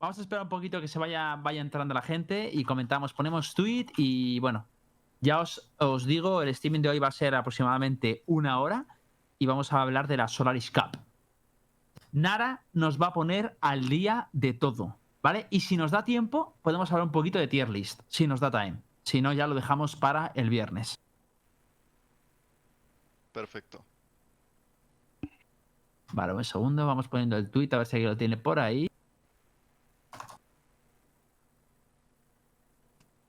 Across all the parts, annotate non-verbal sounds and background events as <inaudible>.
Vamos a esperar un poquito que se vaya, vaya entrando la gente y comentamos, ponemos tweet y bueno, ya os, os digo, el streaming de hoy va a ser aproximadamente una hora y vamos a hablar de la Solaris Cup. Nara nos va a poner al día de todo, ¿vale? Y si nos da tiempo, podemos hablar un poquito de tier list, si nos da time. Si no, ya lo dejamos para el viernes. Perfecto. Vale, un segundo, vamos poniendo el tweet a ver si alguien lo tiene por ahí.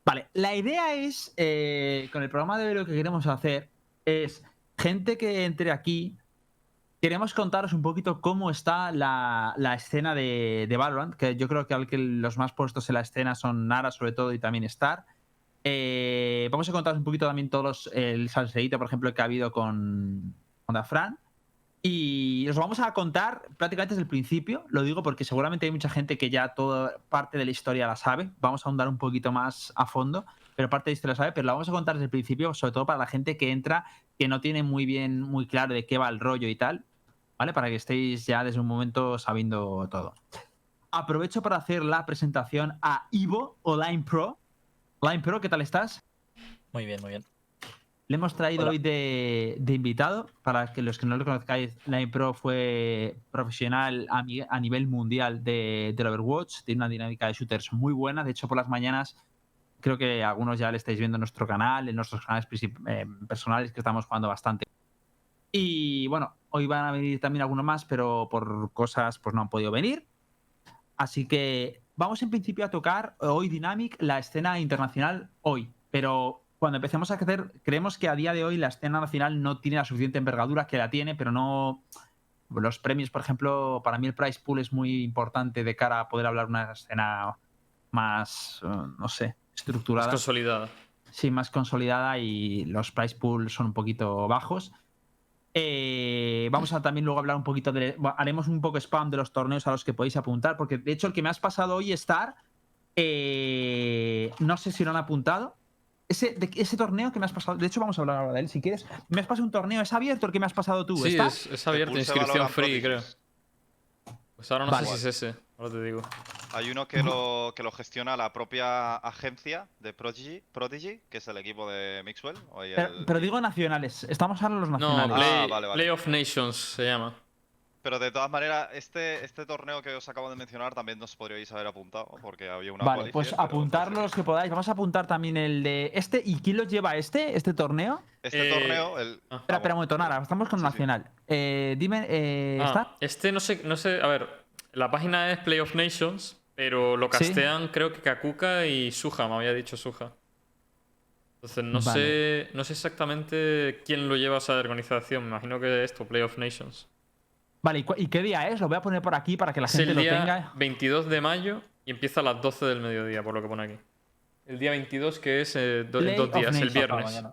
Vale, la idea es, eh, con el programa de hoy lo que queremos hacer es, gente que entre aquí, queremos contaros un poquito cómo está la, la escena de, de, Valorant, que yo creo que, al que los más puestos en la escena son Nara sobre todo y también Star. Eh, vamos a contaros un poquito también todos los, el salseíto, por ejemplo, que ha habido con, con Dafran. Y os vamos a contar prácticamente desde el principio, lo digo porque seguramente hay mucha gente que ya toda parte de la historia la sabe, vamos a ahondar un poquito más a fondo, pero parte de la historia la sabe, pero la vamos a contar desde el principio, sobre todo para la gente que entra, que no tiene muy bien, muy claro de qué va el rollo y tal, ¿vale? Para que estéis ya desde un momento sabiendo todo. Aprovecho para hacer la presentación a Ivo o Line Pro. Line Pro, ¿qué tal estás? Muy bien, muy bien. Le hemos traído Hola. hoy de, de, invitado, para que los que no lo conozcáis, Line Pro fue profesional a, a nivel mundial de, del Overwatch, tiene una dinámica de shooters muy buena, de hecho por las mañanas creo que algunos ya le estáis viendo en nuestro canal, en nuestros canales eh, personales que estamos jugando bastante. Y bueno, hoy van a venir también algunos más, pero por cosas pues no han podido venir. Así que vamos en principio a tocar hoy Dynamic, la escena internacional hoy, pero cuando empecemos a crecer, creemos que a día de hoy la escena nacional no tiene la suficiente envergadura que la tiene, pero no. Los premios, por ejemplo, para mí el price pool es muy importante de cara a poder hablar una escena más, no sé, estructurada. Más consolidada. Sí, más consolidada y los price pools son un poquito bajos. Eh, vamos a también luego hablar un poquito de. Haremos un poco spam de los torneos a los que podéis apuntar, porque de hecho el que me has pasado hoy, Star, eh, no sé si lo han apuntado, ese, de, ese torneo que me has pasado, de hecho vamos a hablar ahora de él si quieres. Me has pasado un torneo, ¿es abierto el que me has pasado tú? Sí, ¿está? es, es, abierto, inscripción free, creo. Pues ahora no vale. sé si es ese, ahora te digo. Hay uno que lo, que lo gestiona la propia agencia de Prodigy, Prodigy que es el equipo de Mixwell. El... Pero, pero, digo nacionales, estamos ahora en los nacionales. No, Play, ah, vale, vale. Play of Nations se llama. Pero de todas maneras, este, este torneo que os acabo de mencionar también nos podríais haber apuntado, porque había una Vale, pues apuntarlo los que podáis. Vamos a apuntar también el de este. ¿Y quién lo lleva este, este torneo? Este eh... torneo, el. Ah, espera, espera un momento, Nara, estamos con sí, Nacional. Sí. Eh, dime, eh, ah, ¿está? Este no sé, no sé, a ver, la página es Play of Nations, pero lo castean creo que Kakuka y Suja, me había dicho Suja. Entonces no vale. sé no sé exactamente quién lo lleva a esa organización. Me imagino que esto, Play of Nations. Vale, ¿y qué día es? Lo voy a poner por aquí para que la gente el día lo tenga. 22 de mayo y empieza a las 12 del mediodía, por lo que pone aquí. El día 22, que es eh, do, dos días, el viernes.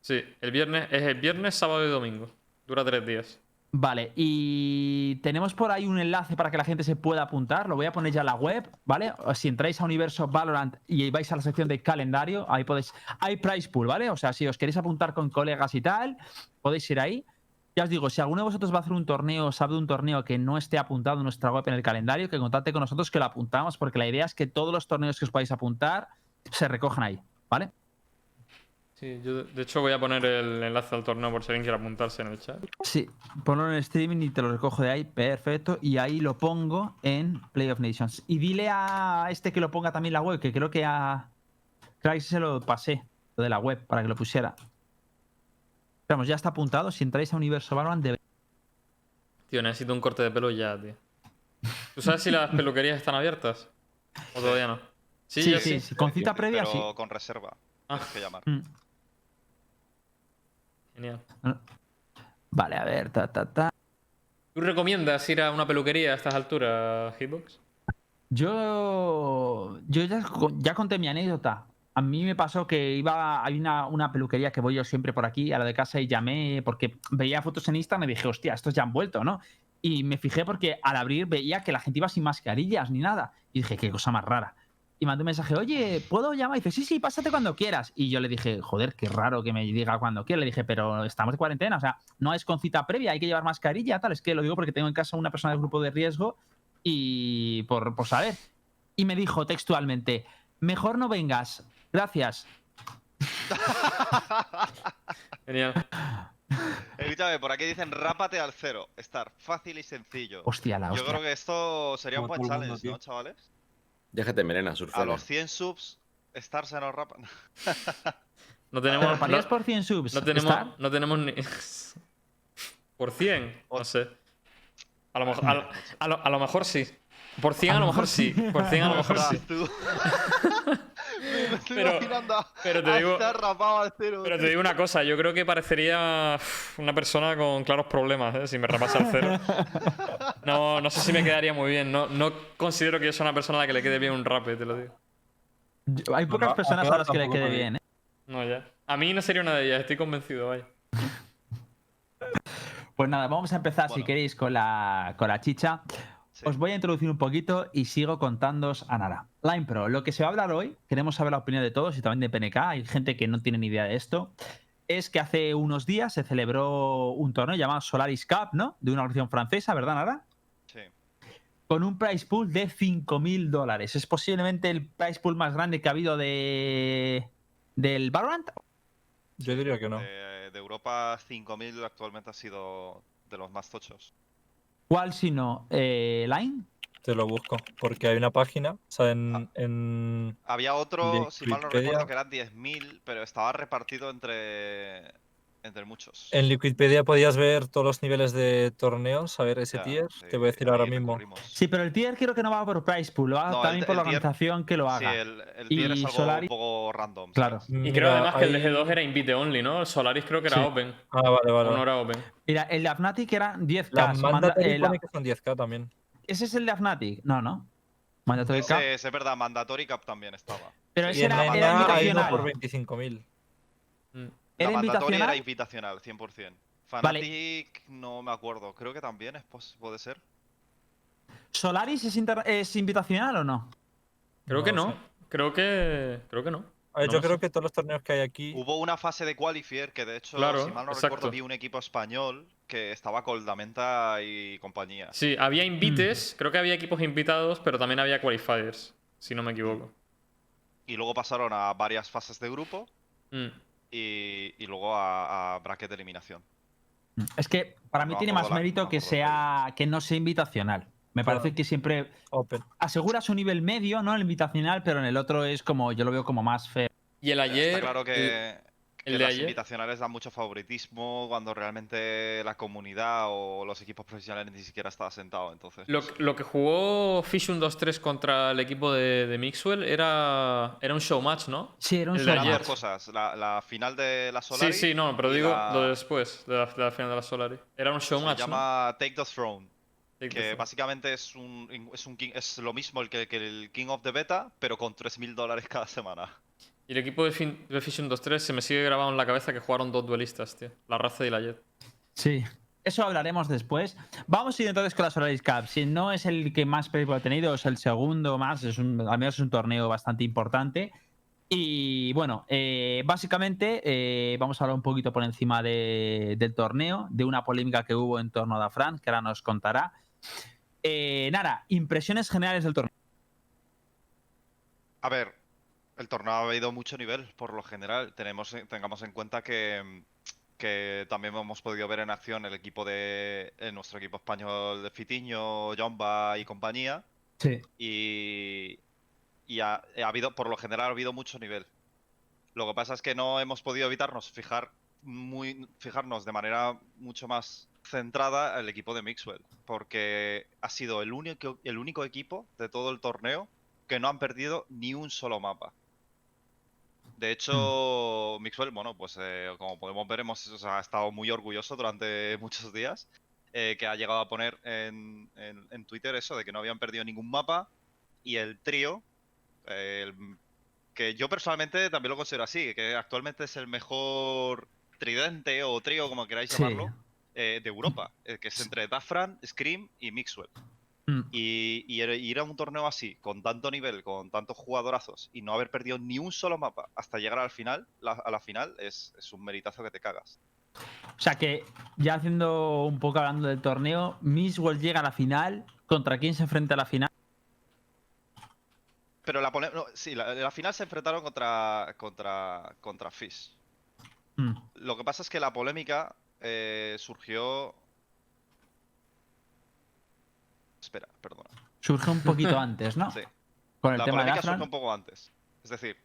Sí, el viernes es el viernes, sábado y domingo. Dura tres días. Vale, y tenemos por ahí un enlace para que la gente se pueda apuntar. Lo voy a poner ya en la web, ¿vale? Si entráis a Universo Valorant y vais a la sección de calendario, ahí podéis. Hay price pool, ¿vale? O sea, si os queréis apuntar con colegas y tal, podéis ir ahí. Ya os digo, si alguno de vosotros va a hacer un torneo, sabe de un torneo que no esté apuntado en nuestra web en el calendario, que contacte con nosotros que lo apuntamos, porque la idea es que todos los torneos que os podáis apuntar se recojan ahí, ¿vale? Sí, yo de hecho voy a poner el enlace al torneo por si alguien quiere apuntarse en el chat. Sí, ponlo en el streaming y te lo recojo de ahí, perfecto. Y ahí lo pongo en Play of Nations. Y dile a este que lo ponga también en la web, que creo que a Craig se lo pasé, lo de la web, para que lo pusiera. Vamos, ya está apuntado. Si entráis a Universo Valorant, debe... Tío, necesito un corte de pelo ya, tío. ¿Tú sabes si las peluquerías están abiertas? ¿O todavía no? Sí, sí, sí, sí. Con cita previa, pero sí. con reserva. Ah. Tienes que llamar. Mm. Genial. Vale, a ver, ta, ta, ta. ¿Tú recomiendas ir a una peluquería a estas alturas, Hitbox? Yo. Yo ya, ya conté mi anécdota. A mí me pasó que iba. Hay una, una, peluquería que voy yo siempre por aquí, a la de casa, y llamé porque veía fotos en Instagram y dije, hostia, estos ya han vuelto, ¿no? Y me fijé porque al abrir veía que la gente iba sin mascarillas ni nada. Y dije, qué cosa más rara. Y mandé un mensaje, oye, ¿puedo llamar? Y dice, sí, sí, pásate cuando quieras. Y yo le dije, joder, qué raro que me diga cuando quiera. Le dije, pero estamos de cuarentena, o sea, no es con cita previa, hay que llevar mascarilla, tal. Es que lo digo porque tengo en casa una persona del grupo de riesgo y por, por saber. y me dijo textualmente, mejor no vengas, gracias. <laughs> Genial. Escúchame, por aquí dicen rápate al cero. Estar fácil y sencillo. Hostia, la Yo hostia. creo que esto sería un buen el mundo, challenge, ¿no, chavales? Déjate melena, A surfera. los 100 subs, Star se nos rapa. <laughs> No ¿Pero tenemos. No, por 100 subs? no tenemos, Star? no tenemos ni. <laughs> Por 100, no sé. A lo, mejor, a, lo, a lo- a lo mejor sí. Por 100 a lo mejor sí. Por 100 a lo mejor sí. <laughs> Me estoy Pero- imaginando a- pero te a digo- Star rapado al cero. Pero te digo una cosa, yo creo que parecería una persona con claros problemas, ¿eh? si me rapase al cero. <laughs> No, no sé si me quedaría muy bien. No, no considero que yo sea una persona a la que le quede bien un rape, te lo digo. Yo- Hay pocas personas a las que le quede bien, ¿eh? No, ya. A mí no sería una de ellas, estoy convencido, vaya. Pues nada, vamos a empezar, si queréis, con la, con la chicha. Sí. Os voy a introducir un poquito y sigo contándoos a nada. Line Pro, lo que se va a hablar hoy, queremos saber la opinión de todos y también de PNK, hay gente que no tiene ni idea de esto, es que hace unos días se celebró un torneo llamado Solaris Cup, ¿no? De una organización francesa, ¿verdad, Nara? Sí. Con un price pool de 5.000 dólares. Es posiblemente el price pool más grande que ha habido de del Valorant. Yo diría que no. De, de Europa 5000 actualmente ha sido de los más tochos. ¿Cuál si no? Eh, ¿Line? Te lo busco. Porque hay una página, o sea, en, en- Había otro, si mal no recuerdo, que eran 10.000, pero estaba repartido entre, entre muchos. en Liquipedia podías ver todos los niveles de torneos, a ver ese Ya, tier. sí, Te voy a decir ahora mismo. recurrimos. Sí, pero el tier creo que no va por price pool, va No, el- también por el la tier- organización que lo Sí, haga. el, el tier es Y algo Solari- un poco random. Claro. ¿sabes? Y creo Mira, además que el de hay- G2 era invite only, ¿no? El Solaris creo que era Sí. open. Ah, vale, vale. O no era open. Mira, el de Fnatic era 10k. La manda- Mandatory eh, la- pone que son 10k también. ¿Ese es el de Fnatic? No, no. Mandatory Cup. Ese, ese es verdad, Mandatory Cup también estaba. Pero Y ese en era, era NA hay uno invitacional. por 25.000. Mm. La ¿Era Mandatory invitacional? era invitacional, 100%. Vale. Fnatic no me acuerdo, creo que también es puede ser. ¿Solaris es, inter- es invitacional o no? Creo que No sé. Creo que. Creo que no. A ver, No yo creo sé. que todos los torneos que hay aquí. Hubo una fase de qualifier que de hecho, Claro, si mal no exacto. recuerdo, vi un equipo español que estaba Coldamenta y compañía. Sí, había invites, Mm. creo que había equipos invitados, pero también había qualifiers, si no me equivoco. Y luego pasaron a varias fases de grupo Mm. Y, y luego a, a bracket de eliminación. Es que para mí No tiene más la- mérito no que sea que no sea invitacional. Me Claro. parece que siempre Open. aseguras un nivel medio, ¿no? El invitacional, pero en el otro es como, yo lo veo como más feo. Y el ayer. Está claro que, que el de las ayer- invitacionales dan mucho favoritismo cuando realmente la comunidad o los equipos profesionales ni siquiera está sentado. Entonces, Lo, pues, lo que jugó Fishun 2-3 contra el equipo de, de Mixwell era, era un show match, ¿no? Sí, era un El de show eran ayer. dos cosas. La, la final de la Sí, Solari sí, no, pero digo la- lo de después, de la, de la final de la Solari. Era un show se match, llama Take the Throne. ¿no? Take the Que throne. básicamente es un, es un king- es lo mismo el que, que el King of the Beta, pero con 3.000 dólares cada semana. Y el equipo de, Fishun 2-3 se me sigue grabado en la cabeza que jugaron dos duelistas, tío. La raza y la Jet. Sí. Eso hablaremos después. Vamos a ir entonces con la Solaris Cup. Si no es el que más peligro ha tenido, es el segundo más. Es un, al menos es un torneo bastante importante. Y bueno, eh, básicamente eh, vamos a hablar un poquito por encima de- del torneo, de una polémica que hubo en torno a Dafran, que ahora nos contará. Eh, Nara, impresiones generales del torneo. A ver, el torneo ha habido mucho nivel, por lo general. Tenemos, en- tengamos en cuenta que, que también hemos podido ver en acción el equipo de eh, nuestro equipo español de Fitiño, Jomba y compañía. Sí. Y, y ha, ha habido, por lo general, ha habido mucho nivel. Lo que pasa es que no hemos podido evitarnos fijar muy, fijarnos de manera mucho más centrada el equipo de Mixwell, porque ha sido el único, el único equipo de todo el torneo que no han perdido ni un solo mapa. De hecho, Mixwell, bueno, pues eh, como podemos ver, hemos o sea, ha estado muy orgulloso durante <laughs> muchos días, eh, que ha llegado a poner en, en- en Twitter eso de que no habían perdido ningún mapa y el trío, eh, el- que yo personalmente también lo considero así, que actualmente es el mejor tridente o trío, como queráis llamarlo, eh, de Europa, eh, que es entre Dafran, Scream y Mixwell. Mm. Y, y ir- a un torneo así, con tanto nivel, con tantos jugadorazos, y no haber perdido ni un solo mapa hasta llegar al final, la- a la final, es, es un meritazo que te cagas. O sea que, ya haciendo un poco hablando del torneo, Miss World llega a la final. ¿Contra quién se enfrenta a la final? pero la no, sí, la, la final se enfrentaron contra, contra, contra Fish. Mm. Lo que pasa es que la polémica eh, surgió. Espera, perdona. Surge un poquito <laughs> antes, ¿no? Sí. Con el La tema de polémica Afran. surgió un poco antes. Es decir,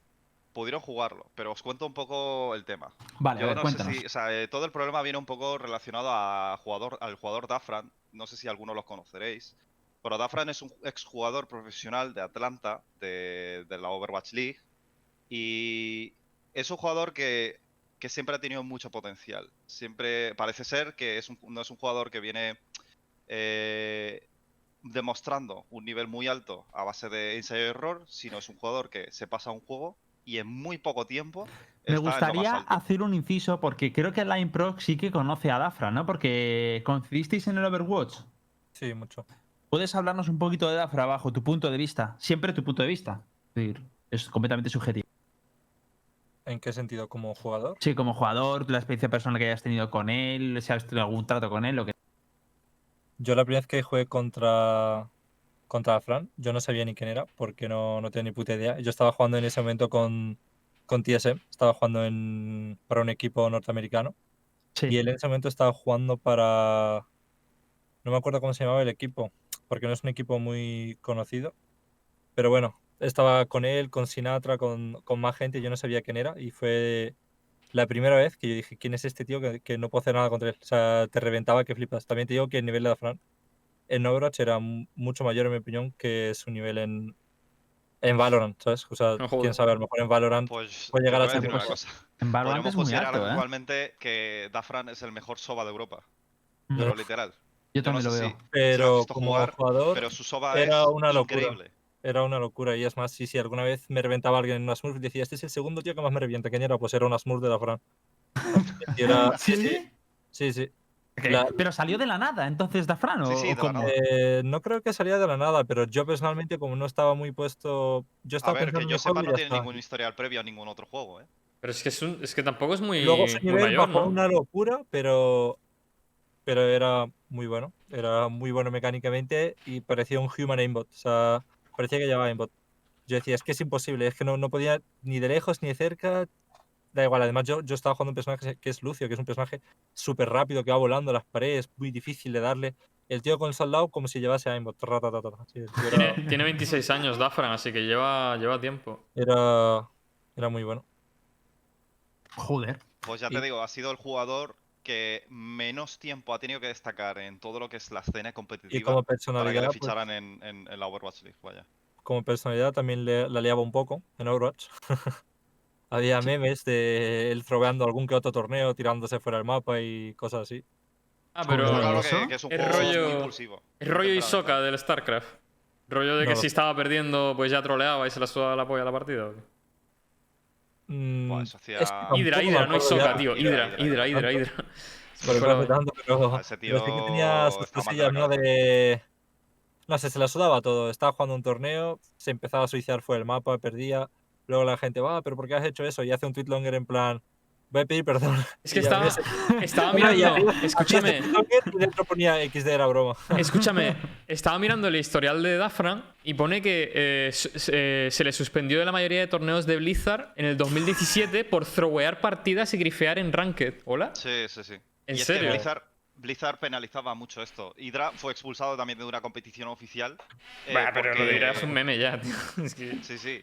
pudieron jugarlo, pero os cuento un poco el tema. Vale, a Yo ver, no cuéntanos. sé si, o sea, eh, todo el problema viene un poco relacionado a jugador, al jugador Dafran. No sé si alguno los conoceréis. Pero Dafran es un exjugador profesional de Atlanta, de, de la Overwatch League. Y es un jugador que, que siempre ha tenido mucho potencial. Siempre parece ser que es un- no es un jugador que viene eh, demostrando un nivel muy alto a base de ensayo y error, sino es un jugador que se pasa un juego y en muy poco tiempo Me gustaría hacer un inciso porque creo que Line Pro sí que conoce a Dafra, ¿no? Porque coincidisteis en el Overwatch. Sí, mucho. ¿Puedes hablarnos un poquito de Dafra bajo tu punto de vista? Siempre tu punto de vista. Es decir, es completamente subjetivo. ¿En qué sentido? ¿Como jugador? Sí, como jugador, la experiencia personal que hayas tenido con él, si has tenido algún trato con él, lo que. Yo la primera vez que jugué contra, contra Fran, yo no sabía ni quién era, porque no, no tenía ni puta idea. Yo estaba jugando en ese momento con, con TSM, estaba jugando en, para un equipo norteamericano. Sí. Y él en ese momento estaba jugando para... No me acuerdo cómo se llamaba el equipo, porque no es un equipo muy conocido. Pero bueno, estaba con él, con Sinatra, con, con más gente, yo no sabía quién era. Y fue la primera vez que yo dije, ¿quién es este tío que, que no puedo hacer nada contra él? O sea, te reventaba que flipas. También te digo que el nivel de Fran en Overwatch era mu- mucho mayor, en mi opinión, que su nivel en, en Valorant, ¿sabes? O sea, No quién sabe, a lo mejor en Valorant Pues puede llegar a ser una cosa. En Valorant es muy considerar alto, ¿eh? actualmente que Dafran es el mejor SOBA de Europa. Mm. Pero literal. Yo Yo no también lo veo. si- pero como jugar, jugador Pero su SOBA Era es una locura. increíble. Era una locura. Y es más, sí, sí, alguna vez me reventaba alguien en una Smurf y decía, este es el segundo tío que más me revienta. ¿Quién era? Pues era una Smurf de la Fran. <laughs> Y era- ¿Sí? sí, sí. La- Pero salió de la nada, entonces, Dafran, ¿o, Sí, sí, de la. Eh, no creo que salía de la nada, pero yo personalmente, como no estaba muy puesto. Yo A estaba ver, que pensando en yo sepa, no tiene está. ningún historial previo a ningún otro juego, ¿eh? Pero es que, es un- es que tampoco es muy, Luego muy nivel mayor, ¿no? una locura, pero. Pero era muy bueno. Era muy bueno mecánicamente y parecía un human aimbot. O sea, parecía que llevaba aimbot. Yo decía, es que es imposible, es que no, no podía ni de lejos ni de cerca. Da igual, además yo, yo estaba jugando un personaje que es Lucio, que es un personaje súper rápido, que va volando a las paredes, muy difícil de darle. El tío con el soldado como si llevase aimbot. Sí, el tío era, Tiene, tiene 26 años Dafran, así que lleva, lleva tiempo. era, era muy bueno. Joder. Pues ya Y- te digo, ha sido el jugador que menos tiempo ha tenido que destacar en todo lo que es la escena Y competitiva como para que personalidad, le pues, ficharan en, en- en la Overwatch League, vaya. como personalidad también le, la liaba un poco en Overwatch. <laughs> Había memes de él troveando algún que otro torneo, tirándose fuera del mapa y cosas así. Ah, pero que, que es un Es juego rollo- muy impulsivo. es rollo muy Isoka temperamental. del StarCraft. Rollo de que No si estaba perdiendo, pues ya troleaba y se la sudaba la polla a la partida. ¿o qué? Mm, Buah, eso hacía- es que Hidra, Hidra, no Isoka, tío. Hidra, Hidra, Hidra, Hidra, por el Pero- tanto, pero, que tenía sus cosillas, ¿no? De... No sé, se la sudaba todo. Estaba jugando un torneo, se empezaba a suicidar fuera del mapa, perdía. Luego la gente, va, pero ¿por qué has hecho eso? Y hace un tweet longer en plan, voy a pedir perdón. <laughs> Es que estaba, mirando. Escúchame, ese tweet longer Y dentro ponía XD era broma. <laughs> escúchame. Estaba mirando el historial de Dafran y pone que eh, se, eh, se le suspendió de la mayoría de torneos de Blizzard en el 2017 por throwear partidas y grifear en Ranked. ¿Hola? Sí, sí, sí. ¿En y es serio? que Blizzard, Blizzard penalizaba mucho esto. Hydra fue expulsado también de una competición oficial. eh, Bah, pero lo dirás es un meme ya, tío. <laughs> Es que- Sí, sí.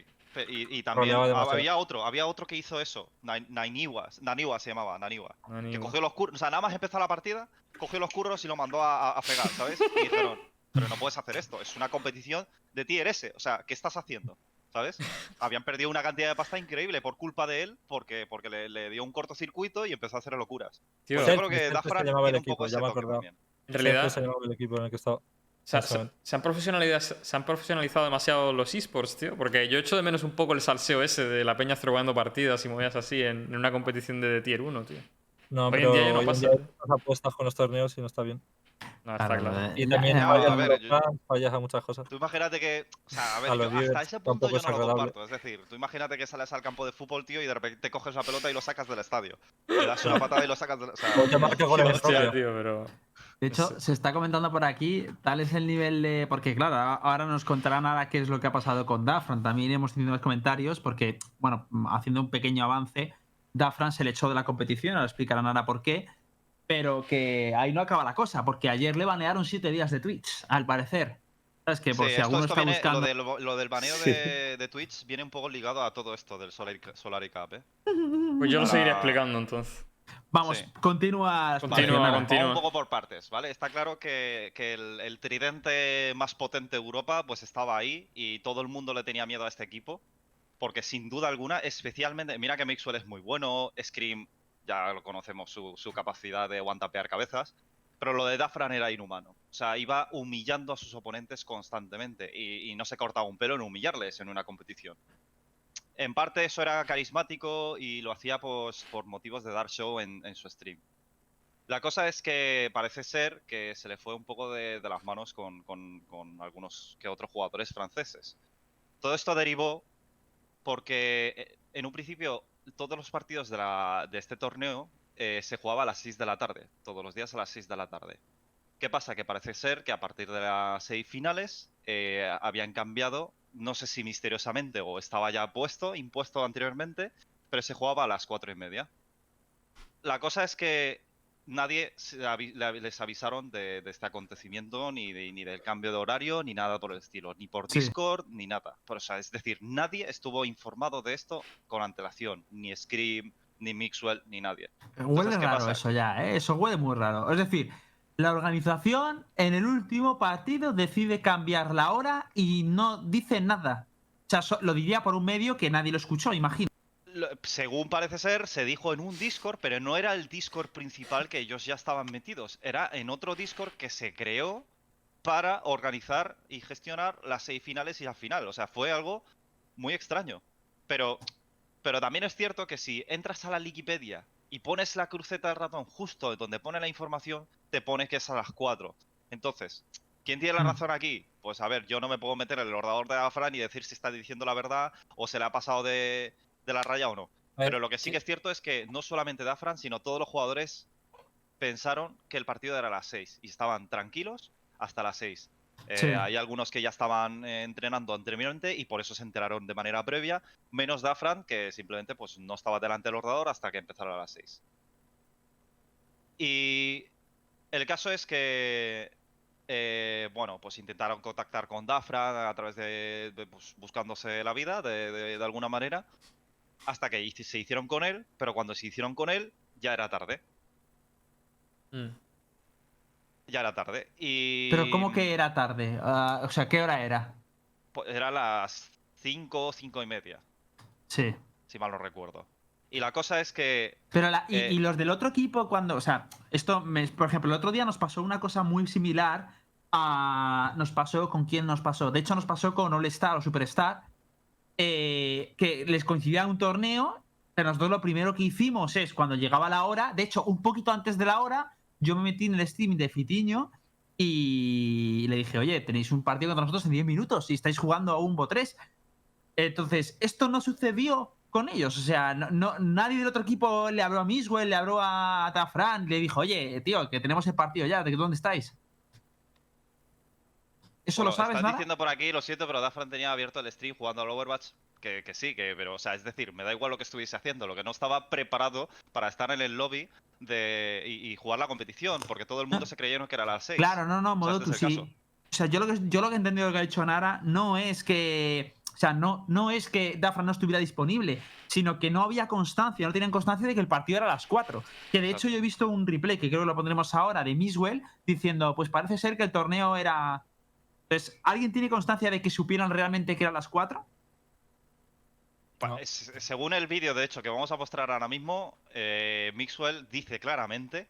Y, y también había otro, había otro que hizo eso. Nai- Naniwa, Naniwa se llamaba, Naniwa. Que cogió los curros, o sea, nada más empezó la partida, cogió los curros y lo mandó a, a, fregar, ¿sabes? Y dijeron, pero no puedes hacer esto, es una competición de tier S, o sea, ¿qué estás haciendo? ¿Sabes? Habían perdido una cantidad de pasta increíble por culpa de él, porque, porque le, le dio un cortocircuito y empezó a hacer locuras. Tío, Pues Sí, yo creo que el tiene un equipo, poco ese ya me he toque acordado. también. en realidad, se llamaba el equipo en el que estaba. Se, se han profesionalizado, se han profesionalizado demasiado los esports, tío. Porque yo echo de menos un poco el salseo ese de la peña throwando partidas y movidas así en, en una competición de tier 1, tío. No, Hoy en pero día ya no hoy en pasa. día apuestas con los torneos y no está bien. No, está Claro, claro. eh, Y también eh, fallas a ver, a yo- los fans, fallas a muchas cosas. Tú imagínate que. O sea, a ver, A yo hasta viewers ese punto yo es no lo agradable. comparto. Es decir, tú imagínate que sales al campo de fútbol, tío, y de repente coges la pelota y lo sacas del estadio. Le das una patada y lo sacas del. O sea, O te marca goles en Hostia, propio. tío, pero. De hecho, se está comentando por aquí, tal es el nivel de. Porque, claro, ahora nos contarán ahora qué es lo que ha pasado con Dafran. También hemos tenido los comentarios, porque, bueno, haciendo un pequeño avance, Dafran se le echó de la competición, ahora explicarán ahora por qué. Pero que ahí no acaba la cosa, porque ayer le banearon siete días de Twitch, al parecer. ¿Sabes? Que por sí, si esto- alguno esto está viene- buscando. Lo del, lo del baneo Sí. de, de Twitch viene un poco ligado a todo esto del Solari, Solari Cup, ¿eh? Pues yo lo seguiré explicando entonces. Vamos, Sí. continúa. Continúa, un poco por partes, ¿vale? Está claro que, que el, el tridente más potente de Europa pues estaba ahí y todo el mundo le tenía miedo a este equipo. Porque sin duda alguna, especialmente, mira que Mixwell es muy bueno, Scream ya lo conocemos su, su capacidad de one-tapear cabezas, pero lo de Dafran era inhumano. O sea, iba humillando a sus oponentes constantemente y, y no se cortaba un pelo en humillarles en una competición. En parte eso era carismático y lo hacía pues, por motivos de dar show en, su stream. La cosa es que parece ser que se le fue un poco de, las manos con, algunos que otros jugadores franceses. Todo esto derivó porque eh, en un principio todos los partidos de este torneo eh, se jugaba a las 6 de la tarde, todos los días a las 6 de la tarde. ¿Qué pasa? Que parece ser que a partir de las seis finales eh, habían cambiado, no sé si misteriosamente o estaba ya puesto, impuesto anteriormente, pero se jugaba a las cuatro y media. La cosa es que nadie avi- les avisaron de, de este acontecimiento, ni, de- ni del cambio de horario, ni nada por el estilo, ni por Sí. Discord, ni nada. Pero, o sea, es decir, nadie estuvo informado de esto con antelación, ni Scream, ni Mixwell, ni nadie. Huele Entonces, ¿qué raro pasa? eso ya, ¿eh? Eso huele muy raro. Es decir, la organización en el último partido decide cambiar la hora y no dice nada. O sea, lo diría por un medio que nadie lo escuchó, imagino. Según parece ser, se dijo en un Discord, pero no era el Discord principal que ellos ya estaban metidos. Era en otro Discord que se creó para organizar y gestionar las seis finales y la final. O sea, fue algo muy extraño. Pero, pero también es cierto que si entras a la Wikipedia y pones la cruceta del ratón justo donde pone la información, te pone que es a las 4. Entonces, ¿quién tiene la Mm. razón aquí? Pues a ver, yo no me puedo meter en el ordenador de Afran y decir si está diciendo la verdad o se le ha pasado de, de la raya o no. Ver, Pero lo que sí que es cierto es que no solamente Dafran, sino todos los jugadores pensaron que el partido era a las 6 y estaban tranquilos hasta las 6. Eh, Sí. Hay algunos que ya estaban eh, entrenando anteriormente y por eso se enteraron de manera previa, menos Dafran, que simplemente pues, no estaba delante del ordenador hasta que empezaron a las 6. Y el caso es que, eh, bueno, pues intentaron contactar con Dafran a través de, de, pues, buscándose la vida de, de- de alguna manera, hasta que se hicieron con él, pero cuando se hicieron con él ya era tarde, Mm. Ya era tarde. Y Pero ¿cómo que era tarde? Ah, o sea, ¿qué hora era? pues, era las 5 cinco y media, Sí. si mal no recuerdo. Y la cosa es que Pero la- y, Eh. y los del otro equipo, cuando. O sea, esto, me- por ejemplo, el otro día nos pasó una cosa muy similar a. Nos pasó. ¿Con quién nos pasó? De hecho, nos pasó con All Star o Superstar. eh, que les coincidía un torneo. Pero nosotros lo primero que hicimos es cuando llegaba la hora. De hecho, un poquito antes de la hora, yo me metí en el streaming de Fitiño. Y le dije, oye, tenéis un partido contra nosotros en 10 minutos y estáis jugando a un Bo 3. Entonces, esto no sucedió con ellos. O sea, no, no- nadie del otro equipo le habló a Miswell, le habló a Tafran, le dijo, oye, tío, que tenemos el partido ya, ¿de dónde estáis? ¿Eso Bueno, lo sabes, Nara? diciendo por aquí, lo siento, pero Dafran tenía abierto el stream jugando al Overwatch. Que, que sí, que, pero, o sea, es decir, me da igual lo que estuviese haciendo, lo que no estaba preparado para estar en el lobby de, y, y jugar la competición, porque todo el mundo No. se creyeron que era las 6. Claro, no, no, O sea, Modotu, este sí. caso. O sea, yo lo, que, yo lo que he entendido que ha dicho Nara no es que. O sea, no, no es que Dafran no estuviera disponible, sino que no había constancia, no tenían constancia de que el partido era a las 4. Que de hecho yo he visto un replay, que creo que lo pondremos ahora, de Miswell, diciendo, pues parece ser que el torneo era. Entonces, ¿alguien tiene constancia de que supieran realmente que era a las 4? Pa- No. es- según el vídeo, de hecho, que vamos a mostrar ahora mismo, eh, Mixwell dice claramente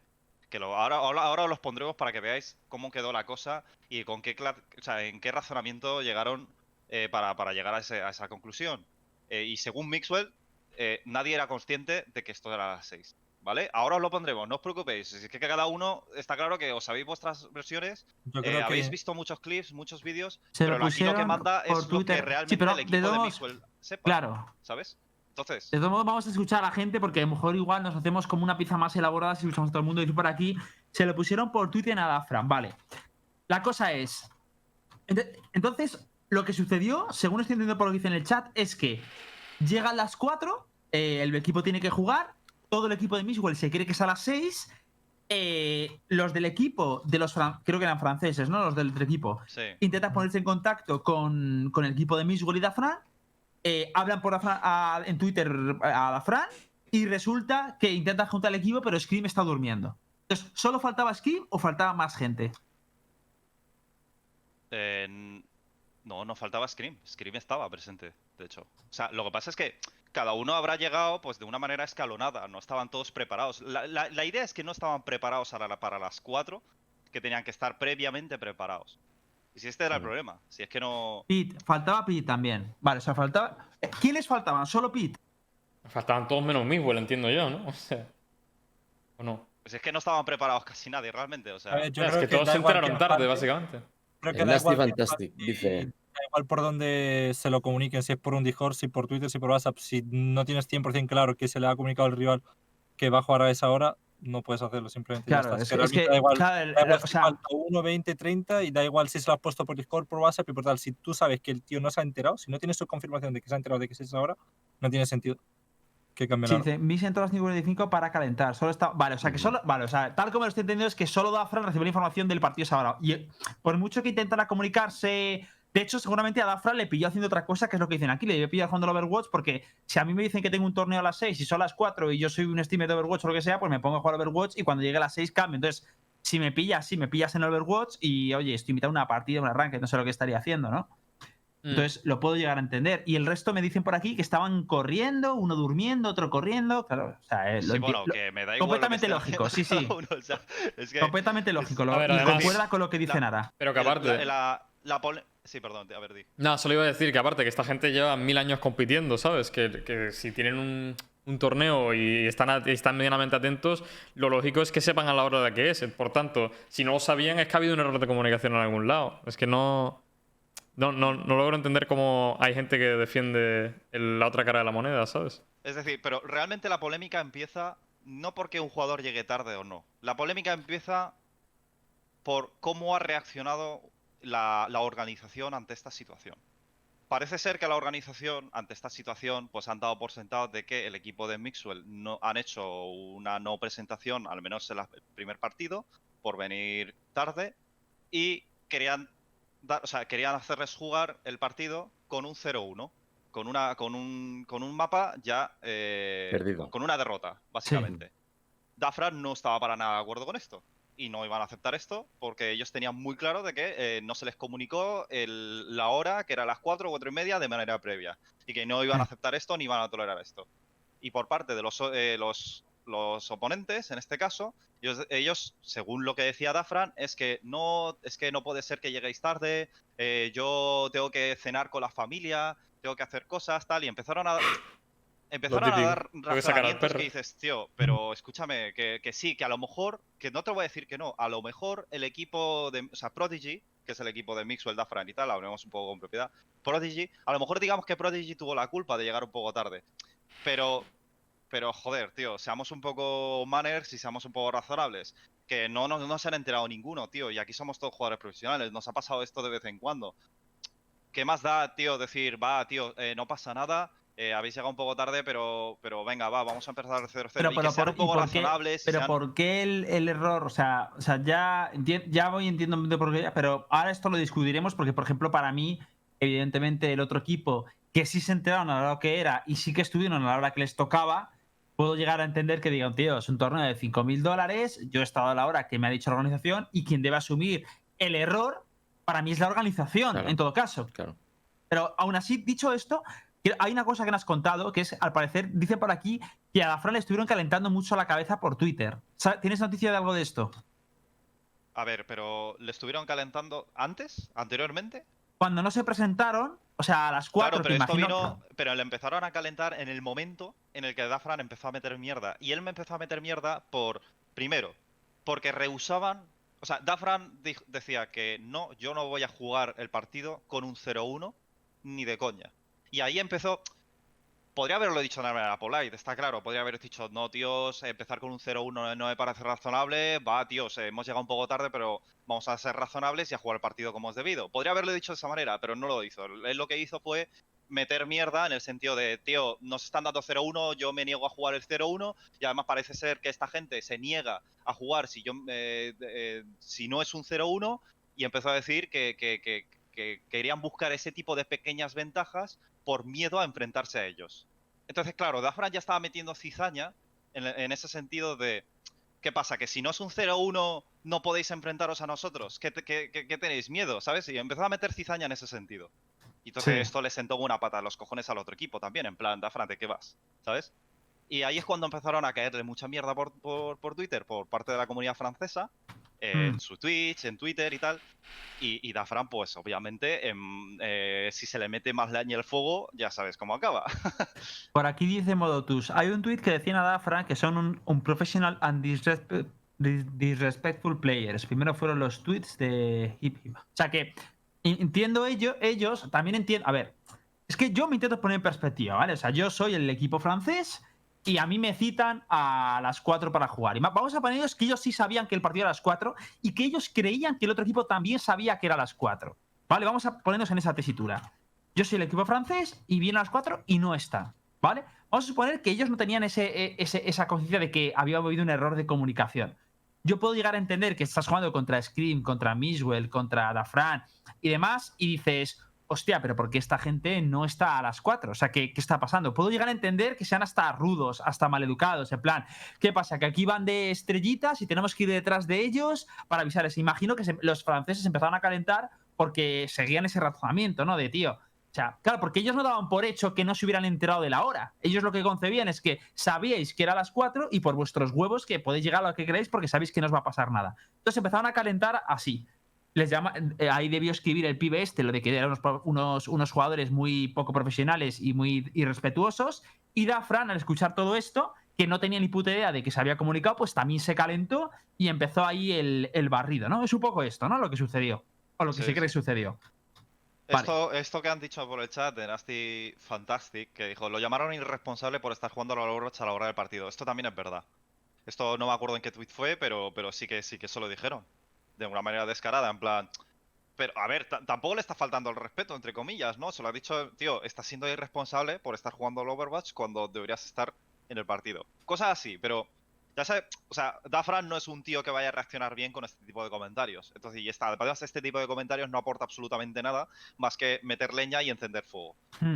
que lo, ahora, ahora, ahora os los pondremos para que veáis cómo quedó la cosa y con qué, cla- o sea, en qué razonamiento llegaron eh, para, para llegar a, ese- a esa conclusión. Eh, y según Mixwell, eh, nadie era consciente de que esto era a las 6. ¿Vale? Ahora os lo pondremos, no os preocupéis. Es que cada uno está claro que os sabéis vuestras versiones, Yo eh, que habéis visto muchos clips, muchos vídeos, Se pero lo aquí lo que pusieron manda por es lo Twitter. que realmente el de equipo de, todos- Mixwell sepa, Claro. ¿sabes? Entonces, De todos modos, vamos a escuchar a la gente porque a lo mejor igual nos hacemos como una pieza más elaborada si escuchamos a todo el mundo decir por aquí. Se lo pusieron por Twitter a Dafran, vale. La cosa es. ent- Entonces, lo que sucedió, según estoy entendiendo por lo que dice en el chat, es que llegan las 4, eh, el equipo tiene que jugar, todo el equipo de Mixwell se cree que es a las 6. eh, los del equipo, de los creo que eran franceses, ¿no? Los del otro equipo, sí. intentan ponerse en contacto con, con el equipo de Mixwell y Dafran. eh, hablan por Dafran- a- en Twitter a Dafran y resulta que intentan juntar al equipo, pero Scream está durmiendo. Entonces, ¿solo faltaba Scream o faltaba más gente? Eh, no, no faltaba Scream. Scream estaba presente, de hecho. O sea, lo que pasa es que cada uno habrá llegado pues de una manera escalonada, no estaban todos preparados. La, la- la idea es que no estaban preparados a la- para las 4, que tenían que estar previamente preparados. Y si este era el problema, si es que no... Pete, faltaba Pete también. Vale, o sea, faltaba. eh, ¿Quién les faltaban? ¿Solo Pete? Faltaban todos menos Mixwell, entiendo yo, ¿no? <laughs> O sea. ¿O no? Pues es que no estaban preparados casi nadie realmente, o sea... Ver, yo es creo que todos se enteraron tarde, básicamente. creo que Nasty Fantastic dice- Da igual por donde se lo comuniquen, si es por un Discord, si por Twitter, si por WhatsApp. Si no tienes 100% claro que se le ha comunicado al rival que va a jugar a esa hora, no puedes hacerlo simplemente. ya Claro, está. es, que es realmente que. da igual, claro, da igual o si sea, falta 1, 20, 30 y da igual si se lo has puesto por Discord, por WhatsApp y por tal. Si tú sabes que el tío no se ha enterado, si no tienes su confirmación de que se ha enterado de que es esa hora, no tiene sentido que Sí, dice, mis entradas 55 para calentar. Solo está. Vale, o sea que Ujú. solo. Vale, o sea, tal como lo estoy entendiendo es que solo Dafran recibió la información del partido esa hora. Y por mucho que intentara comunicarse. De hecho, seguramente a Dafran le pilló haciendo otra cosa, que es lo que dicen aquí. Le debió pillar jugando al Overwatch, porque si a mí me dicen que tengo un torneo a las 6 y son las 4 y yo soy un streamer de Overwatch o lo que sea, pues me pongo a jugar Overwatch y cuando llegue a las 6 cambio. Entonces, si me pillas, sí, me pillas en Overwatch y oye, estoy invitado a una partida, un arranque, no sé lo que estaría haciendo, ¿no? Mm. Entonces lo puedo llegar a entender. Y el resto me dicen por aquí que estaban corriendo, uno durmiendo, otro corriendo. Claro, o sea, eh, lo Sí, bueno, lo- que me da igual. lo que completamente lógico, sí, sí. cada uno, o sea, es que completamente lógico. lo- ver, y además- concuerda con lo que dice Nara. Pero que aparte. La, la- la Sí, perdón, a ver, di. No, solo iba a decir que aparte que esta gente lleva mil años compitiendo, ¿sabes? Que, que si tienen un, un torneo y están, medianamente atentos, lo lógico es que sepan a la hora de que es. Por tanto, si no lo sabían es que ha habido un error de comunicación en algún lado. Es que no... No, no, no logro entender cómo hay gente que defiende el- la otra cara de la moneda, ¿sabes? Es decir, pero realmente la polémica empieza no porque un jugador llegue tarde o no. La polémica empieza por cómo ha reaccionado la, la organización ante esta situación. Parece ser que la organización ante esta situación pues han dado por sentado de que el equipo de Mixwell no han hecho una no presentación, al menos en la- el primer partido, por venir tarde y querían dar, o sea, querían hacerles jugar el partido con un 0-1, con una con un con un mapa ya eh, Perdido. con una derrota, básicamente. Dafran no estaba para nada de acuerdo con esto y no iban a aceptar esto porque ellos tenían muy claro de que eh, no se les comunicó el- la hora, que era las 4 o 4 y media, de manera previa y que no iban a aceptar esto ni iban a tolerar esto. Y por parte de los, eh, los, los oponentes, en este caso, ellos, ellos, según lo que decía Dafran, es que no, es que no puede ser que lleguéis tarde, eh, yo tengo que cenar con la familia, tengo que hacer cosas, tal, y empezaron a... Empezaron a dar razonamientos que dices, tío, pero escúchame, que, que sí, que a lo mejor, que no te voy a decir que no, a lo mejor el equipo de, o sea, Prodigy, que es el equipo de Mixwell, Dafran y tal, hablemos un poco con propiedad, Prodigy, a lo mejor digamos que Prodigy tuvo la culpa de llegar un poco tarde, pero, pero joder, tío, seamos un poco manners y seamos un poco razonables, que no, no, no se han enterado ninguno, tío, y aquí somos todos jugadores profesionales, nos ha pasado esto de vez en cuando. ¿Qué más da, tío, decir, va, tío, eh, no pasa nada, eh, habéis llegado un poco tarde, pero, pero venga, va, vamos a empezar de 0-0. Pero, y pero que sean por- un poco ¿y por qué- razonables. y Pero sean- ¿por qué el, el error? O sea, o sea ya, ya voy entiendo por qué, pero ahora esto lo discutiremos porque, por ejemplo, para mí, evidentemente, el otro equipo que sí se enteraron a la hora que era y sí que estuvieron a la hora que les tocaba, puedo llegar a entender que digan, tío, es un torneo de 5.000 dólares, yo he estado a la hora que me ha dicho la organización y quien debe asumir el error, para mí es la organización, Claro. en todo caso. Claro. Pero aún así, dicho esto, hay una cosa que me has contado, que es, al parecer, dice por aquí que a la Fran le estuvieron calentando mucho la cabeza por Twitter. ¿Tienes noticia de algo de esto? A ver, pero ¿le estuvieron calentando antes? ¿Anteriormente? cuando no se presentaron, o sea, a las 4 Claro, pero esto imagino- vino. Pero le empezaron a calentar en el momento en el que Dafran empezó a meter mierda. Y él me empezó a meter mierda por. Primero, porque rehusaban. O sea, Dafran decía que no, yo no voy a jugar el partido con un 0-1 ni de coña. Y ahí empezó. Podría haberlo dicho de una manera polite, está claro. Podría haber dicho, no, tíos, empezar con un 0-1 no me parece razonable. Va, tíos, hemos llegado un poco tarde, pero vamos a ser razonables y a jugar el partido como es debido. Podría haberlo dicho de esa manera, pero no lo hizo. Él lo que hizo fue meter mierda en el sentido de, tío, nos están dando 0-1, yo me niego a jugar el 0-1 y además parece ser que esta gente se niega a jugar si, yo, eh, eh, si no es un 0-1 y empezó a decir que querían buscar ese tipo de pequeñas ventajas por miedo a enfrentarse a ellos. Entonces, claro, Dafran ya estaba metiendo cizaña en, en ese sentido de, ¿qué pasa? Que si no es un 0-1 no podéis enfrentaros a nosotros, ¿Qué, te- qué- qué- qué tenéis miedo? ¿Sabes? Y empezó a meter cizaña en ese sentido. Y entonces Sí. esto le sentó una pata a los cojones al otro equipo también, en plan, Dafran, ¿de qué vas? ¿Sabes? Y ahí es cuando empezaron a caerle mucha mierda por, por, por Twitter, por parte de la comunidad francesa, en Mm. su Twitch, en Twitter y tal. Y, y Dafran, pues obviamente, em, eh, si se le mete más leña al fuego, ya sabes cómo acaba. <laughs> Por aquí dice Modotus, hay un tweet que decían a Dafran que son un, un professional and disrespe- dis- disrespectful players. Primero fueron los tweets de Hip Hip. O sea que entiendo ello, ellos, también entiendo, a ver, es que yo me intento poner en perspectiva, ¿vale? O sea, yo soy el equipo francés y a mí me citan a las 4 para jugar. Y vamos a poner que ellos sí sabían que el partido era a las 4 y que ellos creían que el otro equipo también sabía que era a las 4. ¿Vale? Vamos a ponernos en esa tesitura. Yo soy el equipo francés y viene a las 4 y no está. ¿Vale? Vamos a suponer que ellos no tenían e- esa conciencia de que había habido un error de comunicación. Yo puedo llegar a entender que estás jugando contra Scream, contra Miswell, contra Dafran y demás, y dices, hostia, pero ¿por qué esta gente no está a las 4? O sea, ¿qué, qué está pasando? Puedo llegar a entender que sean hasta rudos, hasta maleducados, en plan, ¿qué pasa? Que aquí van de estrellitas y tenemos que ir detrás de ellos para avisarles. Imagino que los franceses empezaron a calentar porque seguían ese razonamiento, ¿no? De tío. O sea, claro, porque ellos no daban por hecho que no se hubieran enterado de la hora. Ellos lo que concebían es que sabíais que era a las 4 y por vuestros huevos que podéis llegar a lo que queréis porque sabéis que no os va a pasar nada. Entonces empezaron a calentar así. Les llama, eh, ahí debió escribir el pibe este, lo de que eran unos, unos, unos jugadores muy poco profesionales y muy irrespetuosos. Y Dafran, al escuchar todo esto, que no tenía ni puta idea de que se había comunicado, pues también se calentó y empezó ahí el, el barrido, ¿no? Es un poco esto, ¿no? Lo que sucedió. O lo que Sí, se cree que sí. sucedió. Vale. Esto, esto que han dicho por el chat de Nasty Fantastic, que dijo, lo llamaron irresponsable por estar jugando a la Overwatch a la hora del partido. Esto también es verdad. Esto no me acuerdo en qué tweet fue, pero, pero sí que sí que eso lo dijeron. De una manera descarada, en plan. Pero, a ver, ta- tampoco le está faltando el respeto, entre comillas, ¿no? Se lo ha dicho, tío, estás siendo irresponsable por estar jugando al Overwatch cuando deberías estar en el partido. Cosas así, pero. Ya sabes, o sea, Dafran no es un tío que vaya a reaccionar bien con este tipo de comentarios. Entonces, y está. Además, este tipo de comentarios no aporta absolutamente nada más que meter leña y encender fuego. Hmm.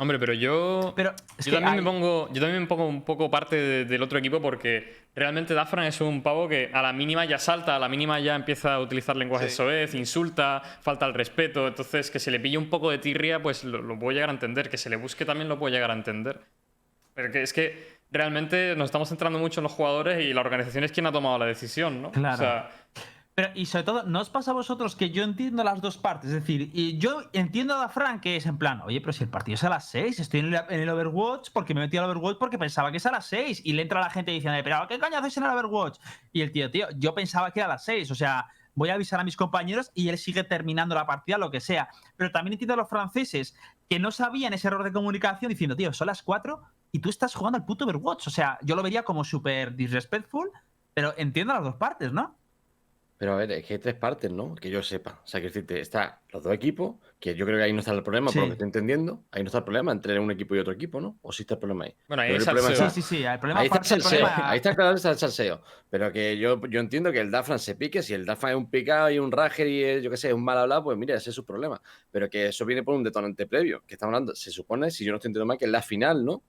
Hombre, pero yo. Pero yo también hay- me pongo. Yo también me pongo un poco parte de- del otro equipo porque realmente Dafran es un pavo que a la mínima ya salta, a la mínima ya empieza a utilizar lenguaje Sí. soez, insulta, falta el respeto. Entonces, que se le pille un poco de tirria, pues lo, lo puedo llegar a entender. Que se le busque también lo puedo llegar a entender. Pero que es que realmente nos estamos centrando mucho en los jugadores y la organización es quien ha tomado la decisión, ¿no? Claro. O sea, Pero, y sobre todo, ¿no os pasa a vosotros que yo entiendo las dos partes? Es decir, y yo entiendo a Dafran que es en plan, oye, pero si el partido es a las 6, estoy en el, Overwatch porque me metí al Overwatch porque pensaba que es a las 6. Y le entra la gente diciendo, pero ¿qué coño haces en el Overwatch? Y el tío, tío, yo pensaba que era a las 6. O sea, voy a avisar a mis compañeros y él sigue terminando la partida, lo que sea. Pero también entiendo a los franceses que no sabían ese error de comunicación diciendo, tío, son las 4 y tú estás jugando al puto Overwatch. O sea, yo lo vería como súper disrespectful, pero entiendo las dos partes, ¿no? Pero a ver, es que hay tres partes, ¿no? Que yo sepa. O sea, que decirte, está los dos equipos, que yo creo que ahí no está el problema, Sí. por lo que estoy entendiendo. Ahí no está el problema entre un equipo y otro equipo, ¿no? O sí está el problema ahí. bueno, ahí Pero es el problema está- Sí, sí, sí. El problema Ahí está el salseo, problema- ahí está claro está el salseo. Pero que yo, yo entiendo que el Dafran se pique, si el Dafran es un picado y un rager y es, yo qué sé, un mal hablado, pues mira, ese es su problema. Pero que eso viene por un detonante previo, que estamos hablando, se supone, si yo no estoy entendiendo mal, que es la final, ¿no?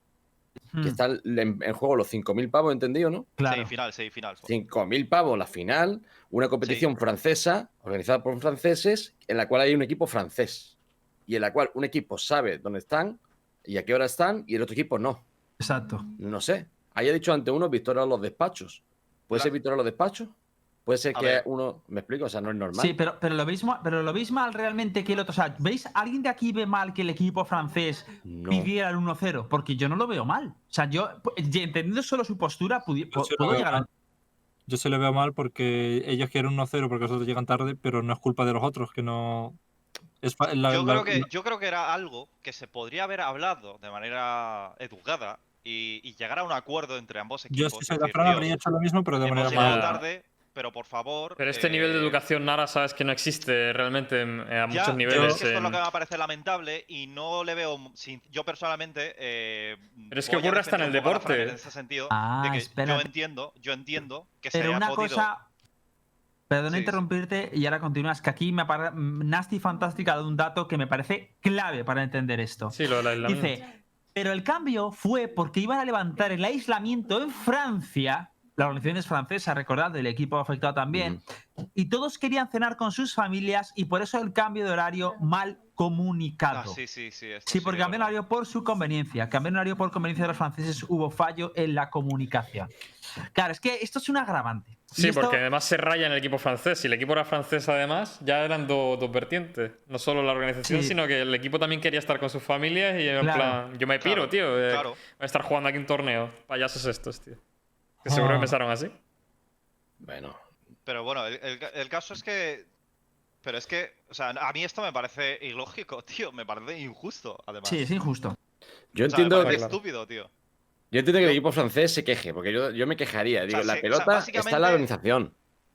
Hmm, Que están en, en juego los 5.000 pavos, ¿entendido, no? claro. semifinal, semifinal. fue. 5.000 pavos la final, una competición francesa, organizada por franceses, en la cual hay un equipo francés. Y en la cual un equipo sabe dónde están y a qué hora están, y el otro equipo no. Exacto. No sé. Ahí ha dicho ante uno victoria a los despachos. ¿Puede Claro. ser victoria a los despachos? Puede ser A que ver. uno. ¿Me explico? O sea, no es normal. Sí, pero, pero, lo veis, pero lo veis mal realmente que el otro. O sea, ¿veis? ¿Alguien de aquí ve mal que el equipo francés No. pidiera el 1-0? Porque yo no lo veo mal. O sea, yo, entendiendo solo su postura, Yo lo puedo veo llegar a. mal. Yo se le veo mal porque ellos quieren 1-0 porque los otros llegan tarde, pero no es culpa de los otros, que no. Es la- Yo la- creo, que, la- yo creo que era algo que se podría haber hablado de manera educada y, y llegar a un acuerdo entre ambos Yo equipos. si soy decir, de Fran "Tío, habría hecho lo mismo, pero de manera más. tarde, pero por favor. Pero este nivel de eh, educación, Nara, sabes que no existe realmente en- a Ya, muchos niveles. es que esto es lo que me parece lamentable y no le veo. sin- Yo personalmente. eh, Pero es que ocurre hasta en el deporte. En ese sentido, Ah, de que yo entiendo, yo entiendo que se Pero haya una podido. cosa. Perdona Sí, sí. interrumpirte y ahora continúas. Que aquí me apare- Nasty Fantástica ha dado un dato que me parece clave para entender esto. Sí, lo del aislamiento. Dice, pero el cambio fue porque iban a levantar el aislamiento en Francia, la organización es francesa, recordad, el equipo afectado también, y todos querían cenar con sus familias y por eso el cambio de horario mal comunicado. Ah, sí, sí, sí. Sí, que porque cambiaron horario por su conveniencia. Cambiaron horario por conveniencia de los franceses, hubo fallo en la comunicación. Claro, es que esto es un agravante. Sí, esto- porque además se raya en el equipo francés. Si el equipo era francés, además, ya eran do- dos vertientes. No solo la organización, Sí. sino que el equipo también quería estar con sus familias y en Claro. plan, yo me piro, Claro, tío. eh, claro. Voy a estar jugando aquí un torneo. Payasos estos, tío. Que seguro Ah. que pensaron así. Bueno, Pero bueno, el, el- el caso es que. Pero es que, o sea, a mí esto me parece ilógico, <laughs> tío. Me parece injusto, además. Sí, es injusto. yo O sea, me entiendo, claro. estúpido, tío. yo entiendo que el equipo francés se queje, porque yo, yo me quejaría. Digo, sea, la sí, o sea, pelota está en la organización.